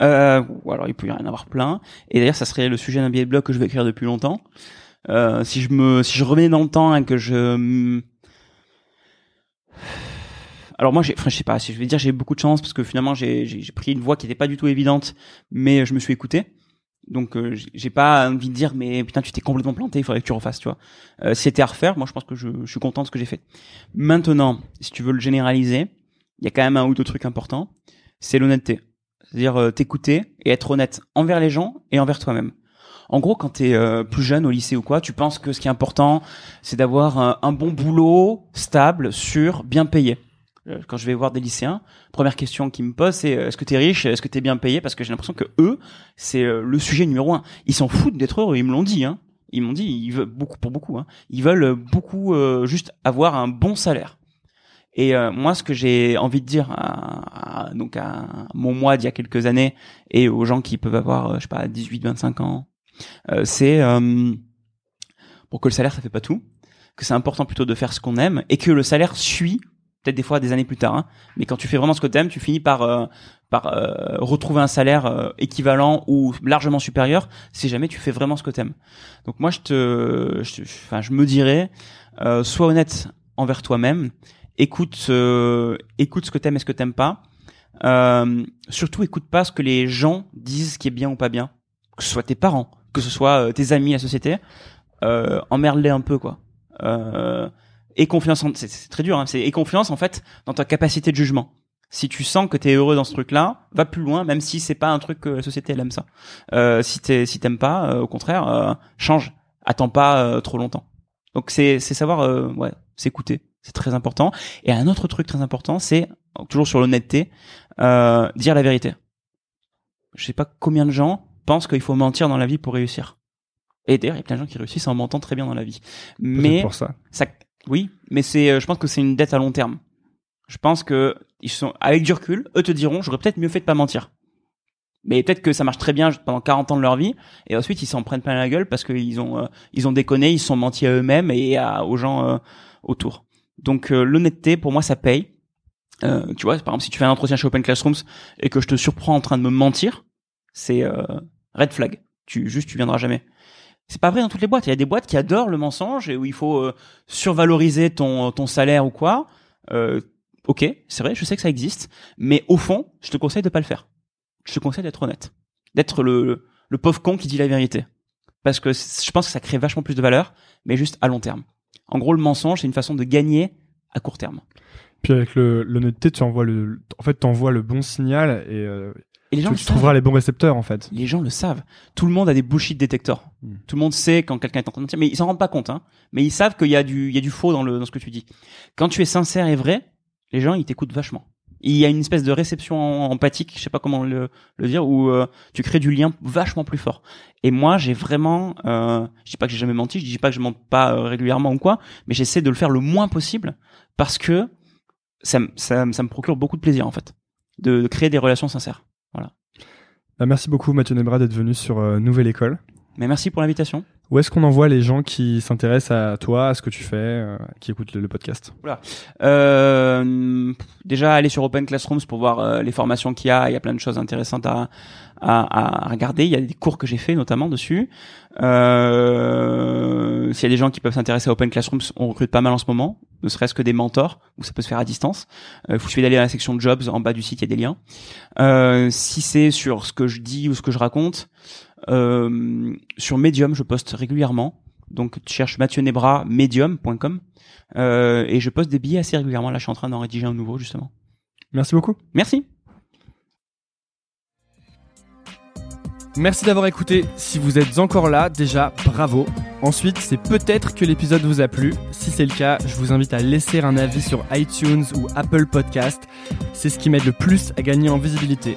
S1: Euh, alors il peut y en avoir plein. Et d'ailleurs, ça serait le sujet d'un billet de blog que je vais écrire depuis longtemps. Euh, si je me, si je dans le temps et que je, mm, alors moi, j'ai, enfin, je sais pas, si je vais dire j'ai beaucoup de chance parce que finalement j'ai, j'ai, j'ai pris une voie qui n'était pas du tout évidente, mais je me suis écouté. Donc euh, j'ai- pas envie de dire mais putain tu t'es complètement planté, il faudrait que tu refasses, tu vois. Euh, c'était à refaire, moi je pense que je, suis content de ce que j'ai fait. Maintenant, si tu veux le généraliser, il y a quand même un ou deux trucs importants. C'est l'honnêteté. C'est-à-dire euh, t'écouter et être honnête envers les gens et envers toi-même. En gros, quand t'es euh, plus jeune au lycée ou quoi, tu penses que ce qui est important, c'est d'avoir un, un bon boulot, stable, sûr, bien payé. Euh, Quand je vais voir des lycéens, première question qu'ils me posent, c'est euh, est-ce que t'es riche, est-ce que t'es bien payé? Parce que j'ai l'impression que eux, c'est euh, le sujet numéro un. Ils s'en foutent d'être heureux. Ils me l'ont dit. Hein. Ils m'ont dit, ils veulent beaucoup pour beaucoup. Hein. Ils veulent euh, beaucoup euh, juste avoir un bon salaire. Et euh, moi, ce que j'ai envie de dire à, donc à mon moi d'il y a quelques années et aux gens qui peuvent avoir, je sais pas, 18, 25 ans, c'est pour que le salaire ça fait pas tout, que c'est important plutôt de faire ce qu'on aime et que le salaire suit peut-être des fois des années plus tard. Hein, mais quand tu fais vraiment ce que tu aimes, tu finis par par euh, retrouver un salaire euh, équivalent ou largement supérieur si jamais tu fais vraiment ce que t'aimes. Donc moi je te, enfin je, me dirais, euh, sois honnête envers toi-même, écoute, écoute ce que t'aimes et ce que t'aimes pas. surtout écoute pas ce que les gens disent qui est bien ou pas bien, que ce soit tes parents, que ce soit tes amis, la société, emmerde-les un peu quoi. Et confiance, en, c'est très dur, hein, c'est et confiance en fait dans ta capacité de jugement si tu sens que t'es heureux dans ce truc-là, va plus loin, même si c'est pas un truc que la société elle aime ça. Euh, si t'es si t'aimes pas, euh, au contraire, euh, change. Attends pas euh, trop longtemps. Donc c'est c'est savoir ouais s'écouter, c'est très important. Et un autre truc très important, c'est toujours sur l'honnêteté, dire la vérité. Je sais pas combien de gens pensent qu'il faut mentir dans la vie pour réussir. Et d'ailleurs, il y a plein de gens qui réussissent en mentant très bien dans la vie. Mais
S3: pour ça.
S1: ça oui, mais c'est je pense que c'est une dette à long terme je pense que ils sont avec du recul, eux te diront j'aurais peut-être mieux fait de pas mentir. Mais peut-être que ça marche très bien pendant 40 ans de leur vie et ensuite ils s'en prennent plein la gueule parce qu'ils ont euh, ils ont déconné, ils sont menti à eux-mêmes et à, aux gens euh, autour. Donc euh, l'honnêteté pour moi ça paye. tu vois, par exemple si tu fais un entretien chez Open Classrooms et que je te surprends en train de me mentir, c'est red flag. Tu juste tu viendras jamais. C'est pas vrai dans toutes les boîtes. Il y a des boîtes qui adorent le mensonge et où il faut survaloriser ton ton salaire ou quoi. Euh, ok, c'est vrai, je sais que ça existe, mais au fond, je te conseille de pas le faire. Je te conseille d'être honnête, d'être le, le pauvre con qui dit la vérité, parce que je pense que ça crée vachement plus de valeur, mais juste à long terme. En gros, le mensonge, c'est une façon de gagner à court terme.
S3: Puis avec l'honnêteté, tu envoies le, en fait, t'envoies le bon signal et, euh,
S1: et les gens
S3: tu, trouveras les bons récepteurs en fait.
S1: Les gens le savent. Tout le monde a des bullshit détecteurs. Hmm. Tout le monde sait quand quelqu'un est en train de mentir, mais ils s'en rendent pas compte. Hein. Mais ils savent qu'il y a du, il y a du faux dans le dans ce que tu dis. Quand tu es sincère et vrai, les gens ils t'écoutent vachement. Il y a une espèce de réception empathique, je sais pas comment le, le dire, où euh, tu crées du lien vachement plus fort. Et moi, j'ai vraiment, euh, je dis pas que j'ai jamais menti, je dis pas que je mens pas euh, régulièrement ou quoi, mais j'essaie de le faire le moins possible parce que ça, ça, ça me procure beaucoup de plaisir en fait, de, créer des relations sincères. Voilà.
S3: Bah, merci beaucoup Mathieu Nebra d'être venu sur euh, Nouvelle École.
S1: Mais merci pour l'invitation.
S3: Où est-ce qu'on envoie les gens qui s'intéressent à toi, à ce que tu fais, euh, qui écoutent le, podcast
S1: voilà. euh, Déjà, aller sur Open Classrooms pour voir euh, les formations qu'il y a. Il y a plein de choses intéressantes à, à, à regarder. Il y a des cours que j'ai fait notamment dessus. Euh, S'il y a des gens qui peuvent s'intéresser à Open Classrooms, on recrute pas mal en ce moment, ne serait-ce que des mentors, où ça peut se faire à distance. Il euh, faut suffit d'aller à la section Jobs, en bas du site, il y a des liens. Euh, si c'est sur ce que je dis ou ce que je raconte, sur Medium, je poste régulièrement. Donc tu cherches Mathieu Nebra, medium.com. Euh, et je poste des billets assez régulièrement. Là, je suis en train d'en rédiger un nouveau, justement.
S3: Merci beaucoup.
S1: Merci.
S2: Merci d'avoir écouté. Si vous êtes encore là, déjà, bravo. Ensuite, c'est peut-être que l'épisode vous a plu. Si c'est le cas, je vous invite à laisser un avis sur iTunes ou Apple Podcast. C'est ce qui m'aide le plus à gagner en visibilité.